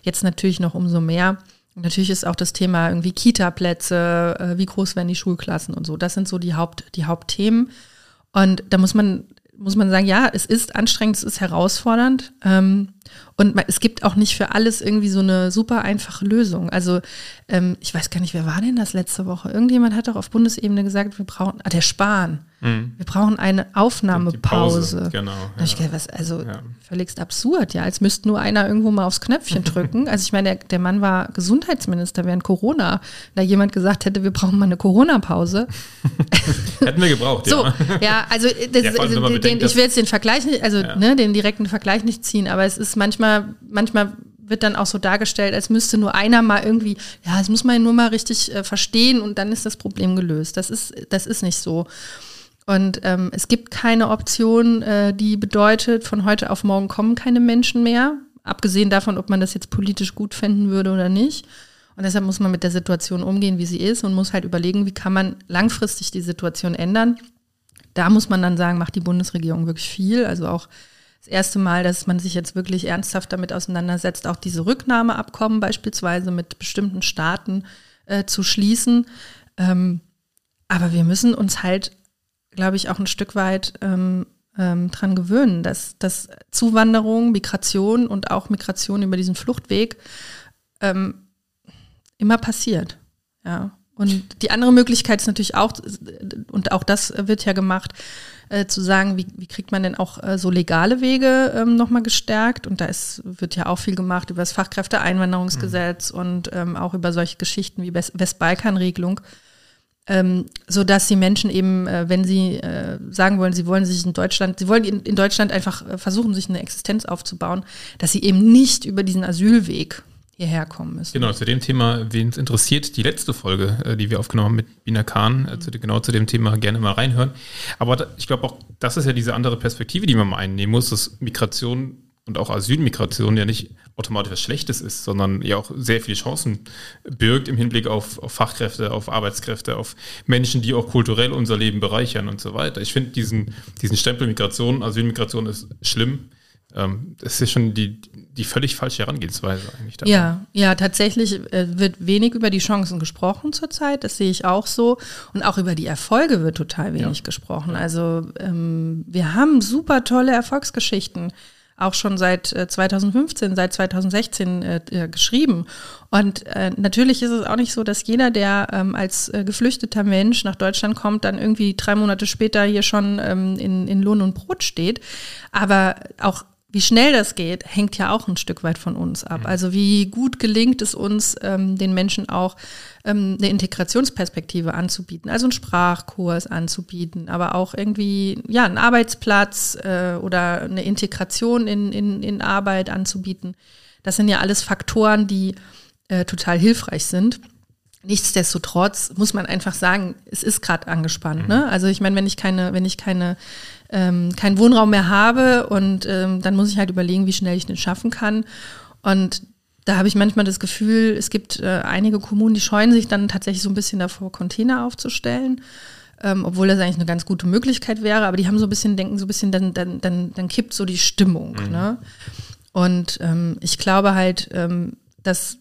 Jetzt natürlich noch umso mehr. Natürlich ist auch das Thema irgendwie Kita-Plätze, äh, wie groß werden die Schulklassen und so. Das sind so die, Haupt, die Hauptthemen. Und da muss man, muss man sagen, ja, es ist anstrengend, es ist herausfordernd. Ähm, Und es gibt auch nicht für alles irgendwie so eine super einfache Lösung. Also ähm, ich weiß gar nicht, wer war denn das letzte Woche? Irgendjemand hat doch auf Bundesebene gesagt, wir brauchen, ah, der Spahn. Mhm. Wir brauchen eine Aufnahmepause. genau. Ja. Ich gedacht, was, also ja. völligst absurd, ja. Als müsste nur einer irgendwo mal aufs Knöpfchen drücken. Also ich meine, der, der Mann war Gesundheitsminister während Corona. Da jemand gesagt hätte, wir brauchen mal eine Corona-Pause. Hätten wir gebraucht, so, ja. ja, also das, ja, also den, bedenkt, ich will jetzt den Vergleich nicht, also ne, den direkten Vergleich nicht ziehen, aber es ist manchmal, manchmal wird dann auch so dargestellt, als müsste nur einer mal irgendwie, ja, das muss man nur mal richtig äh, verstehen und dann ist das Problem gelöst. Das ist, das ist nicht so. Und ähm, es gibt keine Option, äh, die bedeutet, von heute auf morgen kommen keine Menschen mehr, abgesehen davon, ob man das jetzt politisch gut finden würde oder nicht. Und deshalb muss man mit der Situation umgehen, wie sie ist und muss halt überlegen, wie kann man langfristig die Situation ändern. Da muss man dann sagen, macht die Bundesregierung wirklich viel. Also auch das erste Mal, dass man sich jetzt wirklich ernsthaft damit auseinandersetzt, auch diese Rücknahmeabkommen beispielsweise mit bestimmten Staaten äh, zu schließen. Ähm, aber wir müssen uns halt glaube ich, auch ein Stück weit ähm, ähm, dran gewöhnen, dass, dass Zuwanderung, Migration und auch Migration über diesen Fluchtweg ähm, immer passiert. Ja. Und die andere Möglichkeit ist natürlich auch, und auch das wird ja gemacht, äh, zu sagen, wie, wie kriegt man denn auch äh, so legale Wege ähm, nochmal gestärkt? Und da ist, wird ja auch viel gemacht über das Fachkräfteeinwanderungsgesetz mhm. und ähm, auch über solche Geschichten wie Westbalkan-Regelung ähm, so dass die Menschen eben, äh, wenn sie äh, sagen wollen, sie wollen sich in Deutschland, sie wollen in, in Deutschland einfach äh, versuchen, sich eine Existenz aufzubauen, dass sie eben nicht über diesen Asylweg hierher kommen müssen. Genau, zu dem Thema, wen es interessiert, die letzte Folge, äh, die wir aufgenommen haben mit Bina Kahn, zu, genau zu dem Thema gerne mal reinhören. Aber ich glaube auch, das ist ja diese andere Perspektive, die man mal einnehmen muss, dass Migration und auch Asylmigration ja nicht automatisch was Schlechtes ist, sondern ja auch sehr viele Chancen birgt im Hinblick auf, auf Fachkräfte, auf Arbeitskräfte, auf Menschen, die auch kulturell unser Leben bereichern und so weiter. Ich finde diesen, diesen Stempel Migration, Asylmigration ist schlimm. Ähm, das ist schon die, die völlig falsche Herangehensweise eigentlich. Dabei. Ja, ja, tatsächlich äh, wird wenig über die Chancen gesprochen zurzeit. Das sehe ich auch so. Und auch über die Erfolge wird total wenig ja. gesprochen. Also ähm, wir haben super tolle Erfolgsgeschichten auch schon seit 2015, äh, seit 2016 äh, äh, geschrieben. Und äh, natürlich ist es auch nicht so, dass jeder, der ähm, als äh, geflüchteter Mensch nach Deutschland kommt, dann irgendwie drei Monate später hier schon ähm, in, in Lohn und Brot steht. Aber auch wie schnell das geht, hängt ja auch ein Stück weit von uns ab. Also wie gut gelingt es uns, ähm, den Menschen auch ähm, eine Integrationsperspektive anzubieten, also einen Sprachkurs anzubieten, aber auch irgendwie ja einen Arbeitsplatz äh, oder eine Integration in, in, in Arbeit anzubieten. Das sind ja alles Faktoren, die äh, total hilfreich sind. Nichtsdestotrotz muss man einfach sagen, es ist gerade angespannt. Mhm. Ne? Also ich meine, wenn ich keine, wenn ich keine ähm, keinen Wohnraum mehr habe und ähm, dann muss ich halt überlegen, wie schnell ich den schaffen kann. Und da habe ich manchmal das Gefühl, es gibt äh, einige Kommunen, die scheuen sich dann tatsächlich so ein bisschen davor, Container aufzustellen. Ähm, obwohl das eigentlich eine ganz gute Möglichkeit wäre, aber die haben so ein bisschen, denken so ein bisschen, dann, dann, dann, dann kippt so die Stimmung. Mhm. Ne? Und ähm, ich glaube halt, ähm, dass,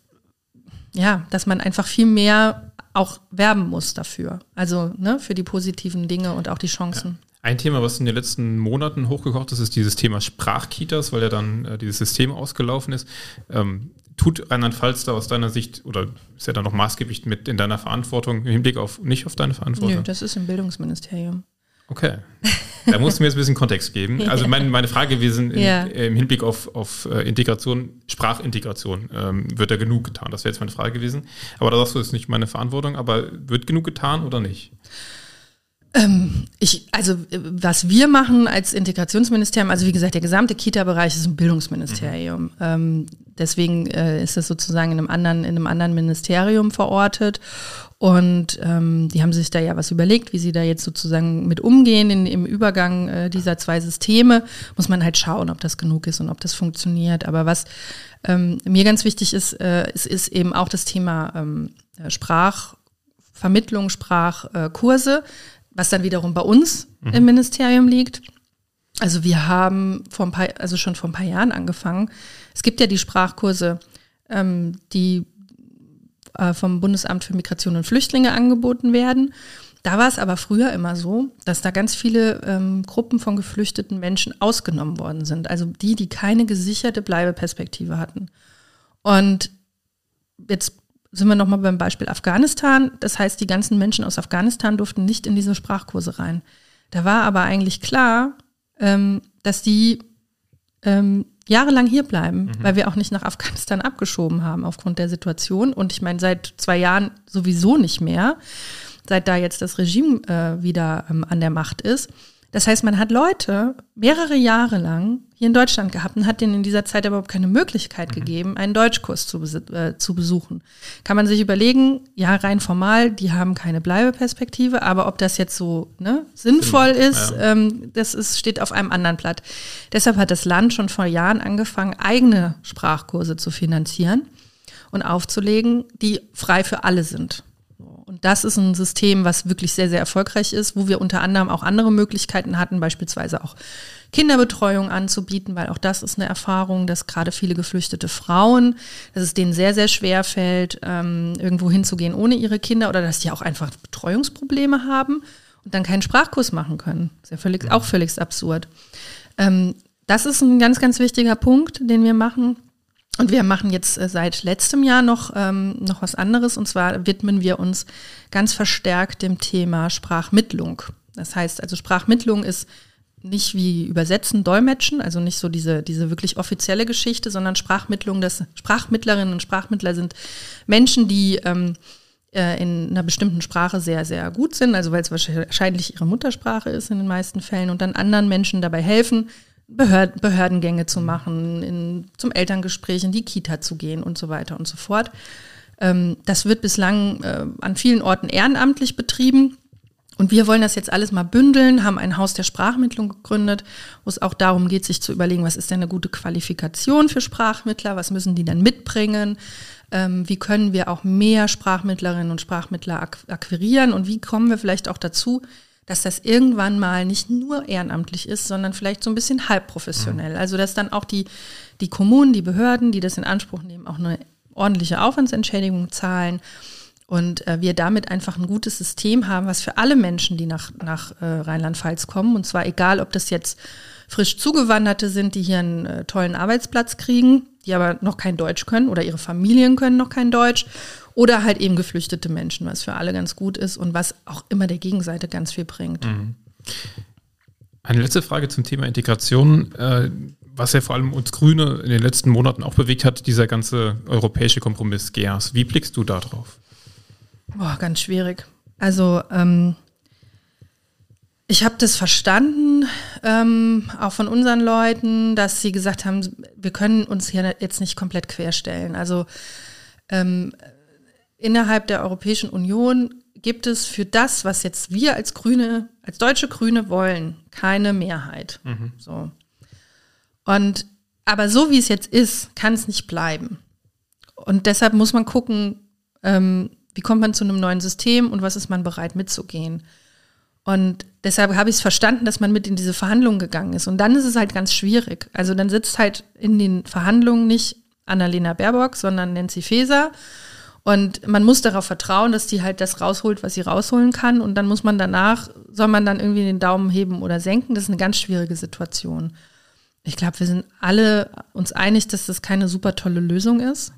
ja, dass man einfach viel mehr auch werben muss dafür. Also ne, für die positiven Dinge und auch die Chancen. Ja. Ein Thema, was in den letzten Monaten hochgekocht ist, ist dieses Thema Sprachkitas, weil ja dann äh, dieses System ausgelaufen ist. Ähm, tut Rheinland-Pfalz da aus deiner Sicht oder ist ja da noch maßgeblich mit in deiner Verantwortung im Hinblick auf nicht auf deine Verantwortung? Nö, das ist im Bildungsministerium. Okay. Da musst du mir jetzt ein bisschen Kontext geben. Also mein, meine Frage gewesen in, ja. im Hinblick auf, auf äh, Integration, Sprachintegration, ähm, wird da genug getan? Das wäre jetzt meine Frage gewesen. Aber da sagst du, das ist nicht meine Verantwortung, aber wird genug getan oder nicht? Ähm, ich, also was wir machen als Integrationsministerium, also wie gesagt, der gesamte Kita-Bereich ist ein Bildungsministerium. Mhm. Ähm, deswegen äh, ist das sozusagen in einem anderen, in einem anderen Ministerium verortet. Und ähm, die haben sich da ja was überlegt, wie sie da jetzt sozusagen mit umgehen in, im Übergang äh, dieser zwei Systeme. Muss man halt schauen, ob das genug ist und ob das funktioniert. Aber was ähm, mir ganz wichtig ist, äh, ist, ist eben auch das Thema ähm, Sprachvermittlung, Sprachkurse was dann wiederum bei uns mhm. im Ministerium liegt. Also wir haben vor ein paar, also schon vor ein paar Jahren angefangen. Es gibt ja die Sprachkurse, ähm, die äh, vom Bundesamt für Migration und Flüchtlinge angeboten werden. Da war es aber früher immer so, dass da ganz viele ähm, Gruppen von geflüchteten Menschen ausgenommen worden sind. Also die, die keine gesicherte Bleibeperspektive hatten. Und jetzt sind wir nochmal beim Beispiel Afghanistan. Das heißt, die ganzen Menschen aus Afghanistan durften nicht in diese Sprachkurse rein. Da war aber eigentlich klar, ähm, dass die ähm, jahrelang hier bleiben, mhm. weil wir auch nicht nach Afghanistan abgeschoben haben aufgrund der Situation. Und ich meine, seit zwei Jahren sowieso nicht mehr, seit da jetzt das Regime äh, wieder ähm, an der Macht ist. Das heißt, man hat Leute mehrere Jahre lang hier in Deutschland gehabt und hat denen in dieser Zeit überhaupt keine Möglichkeit mhm. gegeben, einen Deutschkurs zu, äh, zu besuchen. Kann man sich überlegen, ja, rein formal, die haben keine Bleibeperspektive, aber ob das jetzt so ne, sinnvoll ist, ja. ähm, das ist, steht auf einem anderen Blatt. Deshalb hat das Land schon vor Jahren angefangen, eigene Sprachkurse zu finanzieren und aufzulegen, die frei für alle sind. Und das ist ein System, was wirklich sehr, sehr erfolgreich ist, wo wir unter anderem auch andere Möglichkeiten hatten, beispielsweise auch Kinderbetreuung anzubieten, weil auch das ist eine Erfahrung, dass gerade viele geflüchtete Frauen, dass es denen sehr, sehr schwer fällt, ähm, irgendwo hinzugehen ohne ihre Kinder oder dass die auch einfach Betreuungsprobleme haben und dann keinen Sprachkurs machen können. Das ist ja völlig, auch völlig absurd. Ähm, das ist ein ganz, ganz wichtiger Punkt, den wir machen. Und wir machen jetzt äh, seit letztem Jahr noch, ähm, noch was anderes. Und zwar widmen wir uns ganz verstärkt dem Thema Sprachmittlung. Das heißt, also Sprachmittlung ist nicht wie Übersetzen, Dolmetschen, also nicht so diese, diese wirklich offizielle Geschichte, sondern Sprachmittlung, das Sprachmittlerinnen und Sprachmittler sind Menschen, die ähm, äh, in einer bestimmten Sprache sehr, sehr gut sind, also weil es wahrscheinlich ihre Muttersprache ist in den meisten Fällen und dann anderen Menschen dabei helfen, Behörd Behördengänge zu machen, in, zum Elterngespräch in die Kita zu gehen und so weiter und so fort. Ähm, das wird bislang äh, an vielen Orten ehrenamtlich betrieben. Und wir wollen das jetzt alles mal bündeln, haben ein Haus der Sprachmittlung gegründet, wo es auch darum geht, sich zu überlegen, was ist denn eine gute Qualifikation für Sprachmittler, was müssen die dann mitbringen, ähm, wie können wir auch mehr Sprachmittlerinnen und Sprachmittler akquirieren und wie kommen wir vielleicht auch dazu, dass das irgendwann mal nicht nur ehrenamtlich ist, sondern vielleicht so ein bisschen halbprofessionell. Mhm. Also dass dann auch die, die Kommunen, die Behörden, die das in Anspruch nehmen, auch eine ordentliche Aufwandsentschädigung zahlen und äh, wir damit einfach ein gutes System haben, was für alle Menschen, die nach, nach äh, Rheinland-Pfalz kommen, und zwar egal, ob das jetzt frisch zugewanderte sind, die hier einen äh, tollen Arbeitsplatz kriegen, die aber noch kein Deutsch können oder ihre Familien können noch kein Deutsch oder halt eben geflüchtete Menschen, was für alle ganz gut ist und was auch immer der Gegenseite ganz viel bringt. Mhm. Eine letzte Frage zum Thema Integration. Äh, was ja vor allem uns Grüne in den letzten Monaten auch bewegt hat, dieser ganze europäische Kompromiss GEAS. Wie blickst du da drauf? Boah, ganz schwierig. Also ähm, ich habe das verstanden, ähm, auch von unseren Leuten, dass sie gesagt haben, wir können uns hier jetzt nicht komplett querstellen. Also ähm, innerhalb der Europäischen Union gibt es für das, was jetzt wir als Grüne, als deutsche Grüne wollen, keine Mehrheit. Mhm. So. Und aber so wie es jetzt ist, kann es nicht bleiben. Und deshalb muss man gucken, ähm, wie kommt man zu einem neuen System und was ist man bereit mitzugehen. Und deshalb habe ich es verstanden, dass man mit in diese Verhandlungen gegangen ist. Und dann ist es halt ganz schwierig. Also dann sitzt halt in den Verhandlungen nicht Annalena Baerbock, sondern Nancy Faeser und man muss darauf vertrauen, dass die halt das rausholt, was sie rausholen kann. Und dann muss man danach, soll man dann irgendwie den Daumen heben oder senken. Das ist eine ganz schwierige Situation. Ich glaube, wir sind alle uns einig, dass das keine super tolle Lösung ist.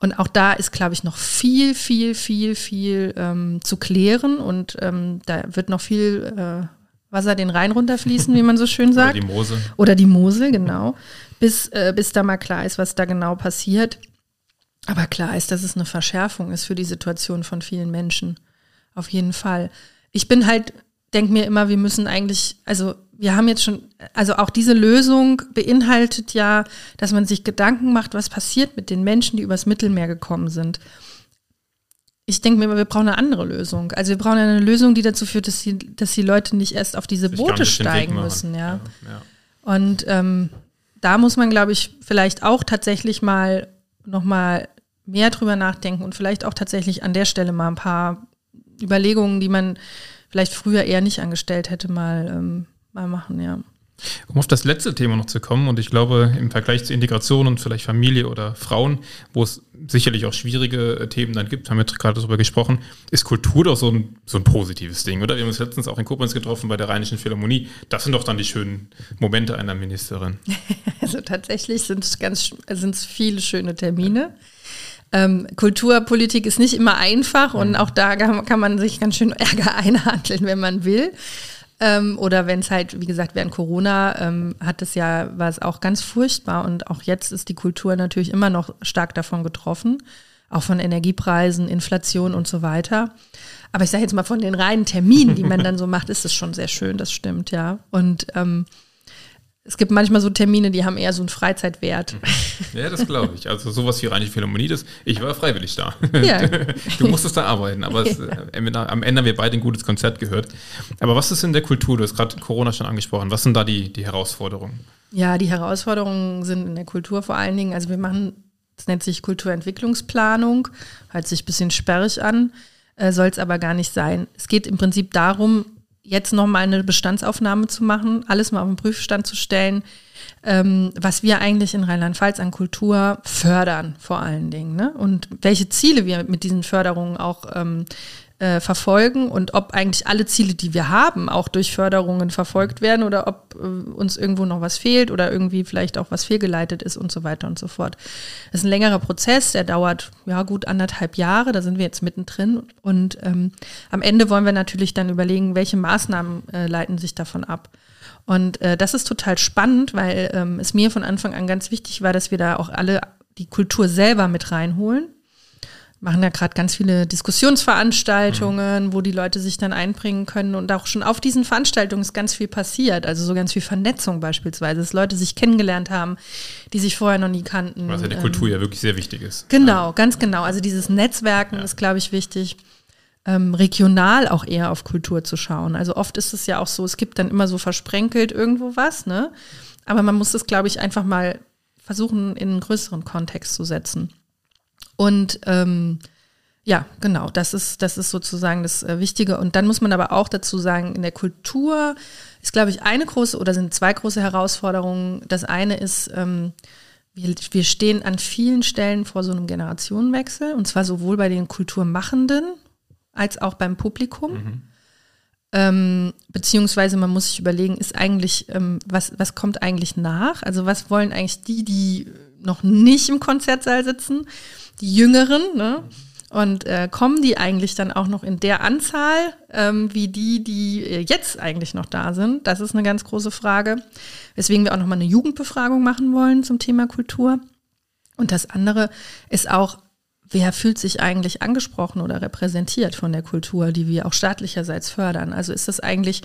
Und auch da ist, glaube ich, noch viel, viel, viel, viel ähm, zu klären. Und ähm, da wird noch viel äh, Wasser den Rhein runterfließen, wie man so schön sagt. Oder die Mosel. Oder die Mosel, genau. Bis, äh, bis da mal klar ist, was da genau passiert. Aber klar ist, dass es eine Verschärfung ist für die Situation von vielen Menschen. Auf jeden Fall. Ich bin halt, denke mir immer, wir müssen eigentlich, also wir haben jetzt schon, also auch diese Lösung beinhaltet ja, dass man sich Gedanken macht, was passiert mit den Menschen, die übers Mittelmeer gekommen sind. Ich denke mir immer, wir brauchen eine andere Lösung. Also wir brauchen eine Lösung, die dazu führt, dass die, dass die Leute nicht erst auf diese sich Boote steigen müssen, ja. ja, ja. Und ähm, da muss man, glaube ich, vielleicht auch tatsächlich mal nochmal mehr drüber nachdenken und vielleicht auch tatsächlich an der Stelle mal ein paar Überlegungen, die man vielleicht früher eher nicht angestellt hätte, mal, ähm, mal machen, ja. Um auf das letzte Thema noch zu kommen, und ich glaube, im Vergleich zu Integration und vielleicht Familie oder Frauen, wo es sicherlich auch schwierige äh, Themen dann gibt, haben wir gerade darüber gesprochen, ist Kultur doch so ein, so ein positives Ding, oder? Wir haben uns letztens auch in Koblenz getroffen bei der Rheinischen Philharmonie. Das sind doch dann die schönen Momente einer Ministerin. Also tatsächlich sind es ganz sind es viele schöne Termine. Ähm, Kulturpolitik ist nicht immer einfach und mhm. auch da kann, kann man sich ganz schön Ärger einhandeln, wenn man will. Ähm, oder wenn es halt, wie gesagt, während Corona ähm, hat es ja, war es auch ganz furchtbar und auch jetzt ist die Kultur natürlich immer noch stark davon getroffen, auch von Energiepreisen, Inflation und so weiter. Aber ich sage jetzt mal von den reinen Terminen, die man dann so macht, ist es schon sehr schön, das stimmt, ja. Und ähm, es gibt manchmal so Termine, die haben eher so einen Freizeitwert. Ja, das glaube ich. Also sowas wie Rheinische Philharmonie, das, ich war freiwillig da. Ja. Du musstest da arbeiten, aber es. Äh, am Ende haben wir beide ein gutes Konzert gehört. Aber was ist in der Kultur? Du hast gerade Corona schon angesprochen. Was sind da die, die Herausforderungen? Ja, die Herausforderungen sind in der Kultur vor allen Dingen, also wir machen, das nennt sich Kulturentwicklungsplanung, hört sich ein bisschen sperrig an, äh, soll es aber gar nicht sein. Es geht im Prinzip darum, jetzt nochmal eine Bestandsaufnahme zu machen, alles mal auf den Prüfstand zu stellen, ähm, was wir eigentlich in Rheinland-Pfalz an Kultur fördern, vor allen Dingen. Ne? Und welche Ziele wir mit diesen Förderungen auch ähm, äh, verfolgen und ob eigentlich alle Ziele, die wir haben, auch durch Förderungen verfolgt werden oder ob äh, uns irgendwo noch was fehlt oder irgendwie vielleicht auch was fehlgeleitet ist und so weiter und so fort. Das ist ein längerer Prozess, der dauert ja gut anderthalb Jahre, da sind wir jetzt mittendrin und ähm, am Ende wollen wir natürlich dann überlegen, welche Maßnahmen äh, leiten sich davon ab. Und äh, das ist total spannend, weil ähm, es mir von Anfang an ganz wichtig war, dass wir da auch alle die Kultur selber mit reinholen machen ja gerade ganz viele Diskussionsveranstaltungen, mhm. wo die Leute sich dann einbringen können. Und auch schon auf diesen Veranstaltungen ist ganz viel passiert. Also so ganz viel Vernetzung beispielsweise, dass Leute sich kennengelernt haben, die sich vorher noch nie kannten. Was ja der Kultur ähm, ja wirklich sehr wichtig ist. Genau, ja. ganz genau. Also dieses Netzwerken ja. ist, glaube ich, wichtig. Ähm, regional auch eher auf Kultur zu schauen. Also oft ist es ja auch so, es gibt dann immer so versprenkelt irgendwo was, ne? Aber man muss es, glaube ich, einfach mal versuchen, in einen größeren Kontext zu setzen. Und ähm, ja, genau, das ist, das ist sozusagen das äh, Wichtige. Und dann muss man aber auch dazu sagen, in der Kultur ist, glaube ich, eine große oder sind zwei große Herausforderungen. Das eine ist, ähm, wir, wir stehen an vielen Stellen vor so einem Generationenwechsel, und zwar sowohl bei den Kulturmachenden als auch beim Publikum. Mhm. Ähm, beziehungsweise man muss sich überlegen, ist eigentlich, ähm, was, was kommt eigentlich nach? Also was wollen eigentlich die, die noch nicht im Konzertsaal sitzen? Die Jüngeren, ne? Und äh, kommen die eigentlich dann auch noch in der Anzahl ähm, wie die, die äh, jetzt eigentlich noch da sind? Das ist eine ganz große Frage. Weswegen wir auch nochmal eine Jugendbefragung machen wollen zum Thema Kultur. Und das andere ist auch, wer fühlt sich eigentlich angesprochen oder repräsentiert von der Kultur, die wir auch staatlicherseits fördern? Also ist das eigentlich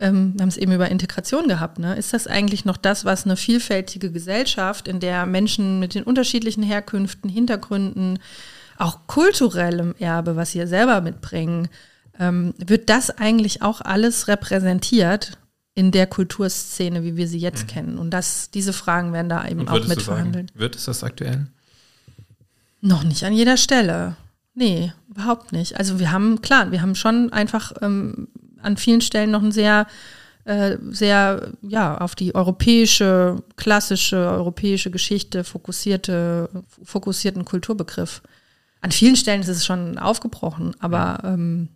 ähm, wir haben es eben über Integration gehabt, ne? ist das eigentlich noch das, was eine vielfältige Gesellschaft, in der Menschen mit den unterschiedlichen Herkünften, Hintergründen, auch kulturellem Erbe, was sie selber mitbringen, ähm, wird das eigentlich auch alles repräsentiert in der Kulturszene, wie wir sie jetzt mhm. kennen? Und das, diese Fragen werden da eben auch mit verhandelt. Wird es das aktuell? Noch nicht an jeder Stelle. Nee, überhaupt nicht. Also wir haben, klar, wir haben schon einfach ähm, an vielen Stellen noch ein sehr, äh, sehr, ja, auf die europäische, klassische europäische Geschichte fokussierte, fokussierten Kulturbegriff. An vielen Stellen ist es schon aufgebrochen, aber ähm,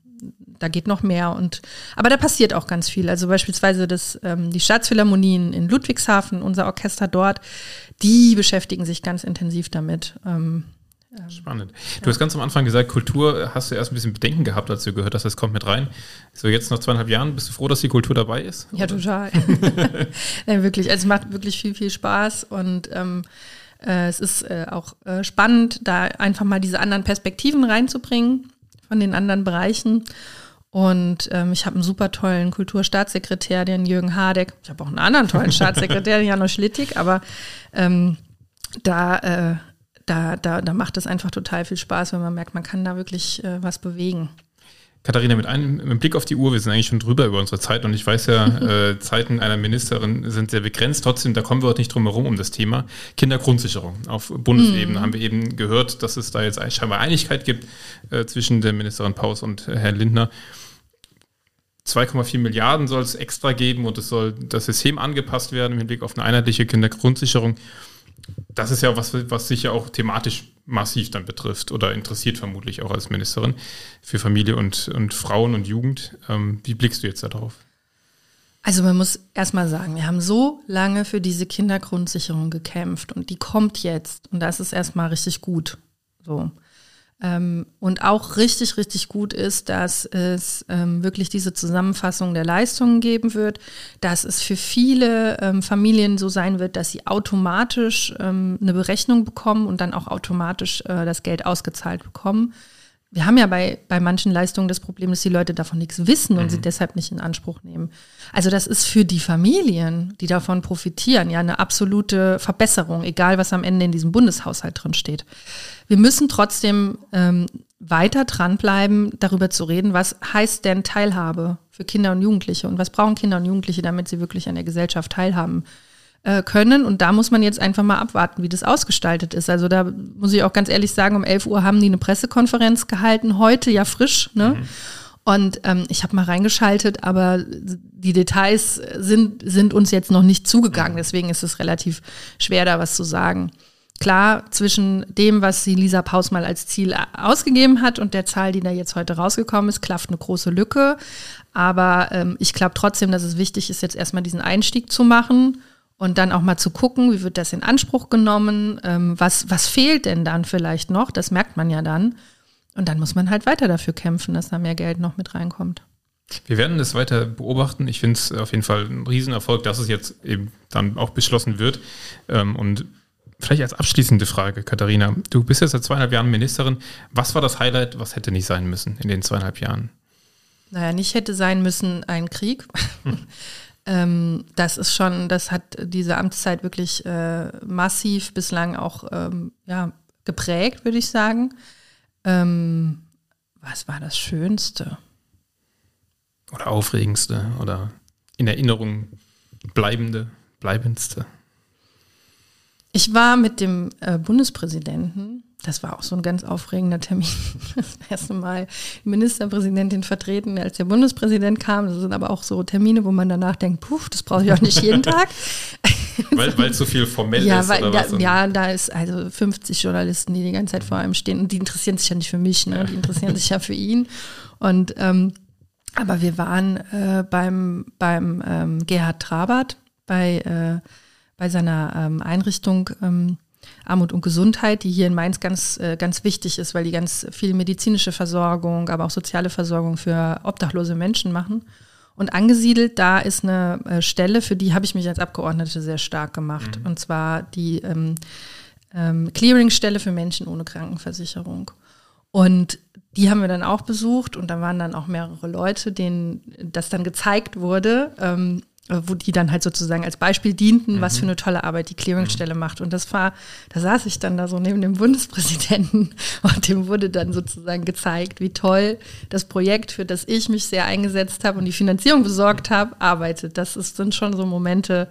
da geht noch mehr und aber da passiert auch ganz viel. Also beispielsweise das, ähm, die Staatsphilharmonien in Ludwigshafen, unser Orchester dort, die beschäftigen sich ganz intensiv damit. Ähm, ähm, Spannend. Du hast ganz am Anfang gesagt, Kultur hast du erst ein bisschen Bedenken gehabt, als du gehört hast, das kommt mit rein. So jetzt nach zweieinhalb Jahren, bist du froh, dass die Kultur dabei ist? Ja, oder? total. ja, wirklich. Also es macht wirklich viel, viel Spaß und ähm, äh, es ist äh, auch äh, spannend, da einfach mal diese anderen Perspektiven reinzubringen von den anderen Bereichen. Und ähm, ich habe einen super tollen Kulturstaatssekretär, den Jürgen Hardeck. Ich habe auch einen anderen tollen Staatssekretär, den Janusz Schlittig, aber ähm, da äh, da, da, da macht es einfach total viel Spaß, wenn man merkt, man kann da wirklich äh, was bewegen. Katharina, mit einem mit Blick auf die Uhr, wir sind eigentlich schon drüber über unsere Zeit und ich weiß ja, äh, Zeiten einer Ministerin sind sehr begrenzt. Trotzdem, da kommen wir heute nicht drum herum um das Thema Kindergrundsicherung. Auf Bundesebene mm. haben wir eben gehört, dass es da jetzt scheinbar Einigkeit gibt äh, zwischen der Ministerin Paus und äh, Herrn Lindner. 2,4 Milliarden soll es extra geben und es soll das System angepasst werden im Hinblick auf eine einheitliche Kindergrundsicherung. Das ist ja was, was sich ja auch thematisch massiv dann betrifft oder interessiert vermutlich auch als Ministerin für Familie und, und Frauen und Jugend. Ähm, wie blickst du jetzt darauf? Also man muss erstmal sagen, wir haben so lange für diese Kindergrundsicherung gekämpft und die kommt jetzt und das ist erstmal richtig gut. So. Ähm, und auch richtig, richtig gut ist, dass es ähm, wirklich diese Zusammenfassung der Leistungen geben wird, dass es für viele ähm, Familien so sein wird, dass sie automatisch ähm, eine Berechnung bekommen und dann auch automatisch äh, das Geld ausgezahlt bekommen. Wir haben ja bei, bei manchen Leistungen das Problem, dass die Leute davon nichts wissen und mhm. sie deshalb nicht in Anspruch nehmen. Also das ist für die Familien, die davon profitieren, ja eine absolute Verbesserung, egal was am Ende in diesem Bundeshaushalt drin steht. Wir müssen trotzdem ähm, weiter dranbleiben, darüber zu reden, was heißt denn Teilhabe für Kinder und Jugendliche und was brauchen Kinder und Jugendliche, damit sie wirklich an der Gesellschaft teilhaben äh, können. Und da muss man jetzt einfach mal abwarten, wie das ausgestaltet ist. Also da muss ich auch ganz ehrlich sagen, um 11 Uhr haben die eine Pressekonferenz gehalten, heute ja frisch. Ne? Mhm. Und ähm, ich habe mal reingeschaltet, aber die Details sind, sind uns jetzt noch nicht zugegangen. Mhm. Deswegen ist es relativ schwer, da was zu sagen klar, zwischen dem, was die Lisa Paus mal als Ziel ausgegeben hat und der Zahl, die da jetzt heute rausgekommen ist, klafft eine große Lücke. Aber ähm, ich glaube trotzdem, dass es wichtig ist, jetzt erstmal diesen Einstieg zu machen und dann auch mal zu gucken, wie wird das in Anspruch genommen, ähm, was, was fehlt denn dann vielleicht noch, das merkt man ja dann. Und dann muss man halt weiter dafür kämpfen, dass da mehr Geld noch mit reinkommt. Wir werden das weiter beobachten. Ich finde es auf jeden Fall ein Riesenerfolg, dass es jetzt eben dann auch beschlossen wird. Ähm, und Vielleicht als abschließende Frage, Katharina. Du bist jetzt seit zweieinhalb Jahren Ministerin. Was war das Highlight, was hätte nicht sein müssen in den zweieinhalb Jahren? Naja, nicht hätte sein müssen ein Krieg. ähm, das ist schon, das hat diese Amtszeit wirklich äh, massiv bislang auch ähm, ja, geprägt, würde ich sagen. Ähm, was war das Schönste? Oder aufregendste oder in Erinnerung bleibende, bleibendste? Ich war mit dem äh, Bundespräsidenten, das war auch so ein ganz aufregender Termin, das erste Mal die Ministerpräsidentin vertreten, als der Bundespräsident kam. Das sind aber auch so Termine, wo man danach denkt, puh, das brauche ich auch nicht jeden Tag. weil es so viel formell ja, ist? Weil, da, ja, da ist also 50 Journalisten, die die ganze Zeit vor einem stehen und die interessieren sich ja nicht für mich, ne? die interessieren sich ja für ihn. Und ähm, aber wir waren äh, beim, beim ähm, Gerhard Trabert bei äh, bei seiner ähm, Einrichtung ähm, Armut und Gesundheit, die hier in Mainz ganz, äh, ganz wichtig ist, weil die ganz viel medizinische Versorgung, aber auch soziale Versorgung für obdachlose Menschen machen. Und angesiedelt da ist eine äh, Stelle, für die habe ich mich als Abgeordnete sehr stark gemacht. Mhm. Und zwar die ähm, ähm, Clearingstelle für Menschen ohne Krankenversicherung. Und die haben wir dann auch besucht und da waren dann auch mehrere Leute, denen das dann gezeigt wurde. Ähm, äh, wo die dann halt sozusagen als Beispiel dienten, mhm. was für eine tolle Arbeit die Clearingstelle mhm. macht. Und das war, da saß ich dann da so neben dem Bundespräsidenten und dem wurde dann sozusagen gezeigt, wie toll das Projekt, für das ich mich sehr eingesetzt habe und die Finanzierung besorgt habe, arbeitet. Das ist, sind schon so Momente,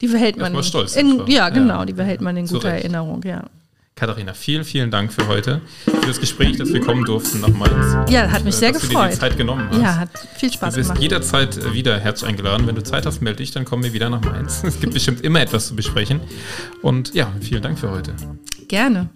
die behält man. Stolz in, ja, genau, ja. die behält man in guter Erinnerung, ja. Katharina, vielen, vielen Dank für heute, für das Gespräch, dass wir kommen durften nochmals. Ja, hat mich äh, sehr dass gefreut. Dass du dir die Zeit genommen hast. Ja, hat viel Spaß gemacht. Du bist gemacht. jederzeit äh, wieder herzlich eingeladen. Wenn du Zeit hast, melde dich, dann kommen wir wieder nach Mainz. Es gibt bestimmt immer etwas zu besprechen. Und ja, vielen Dank für heute. Gerne.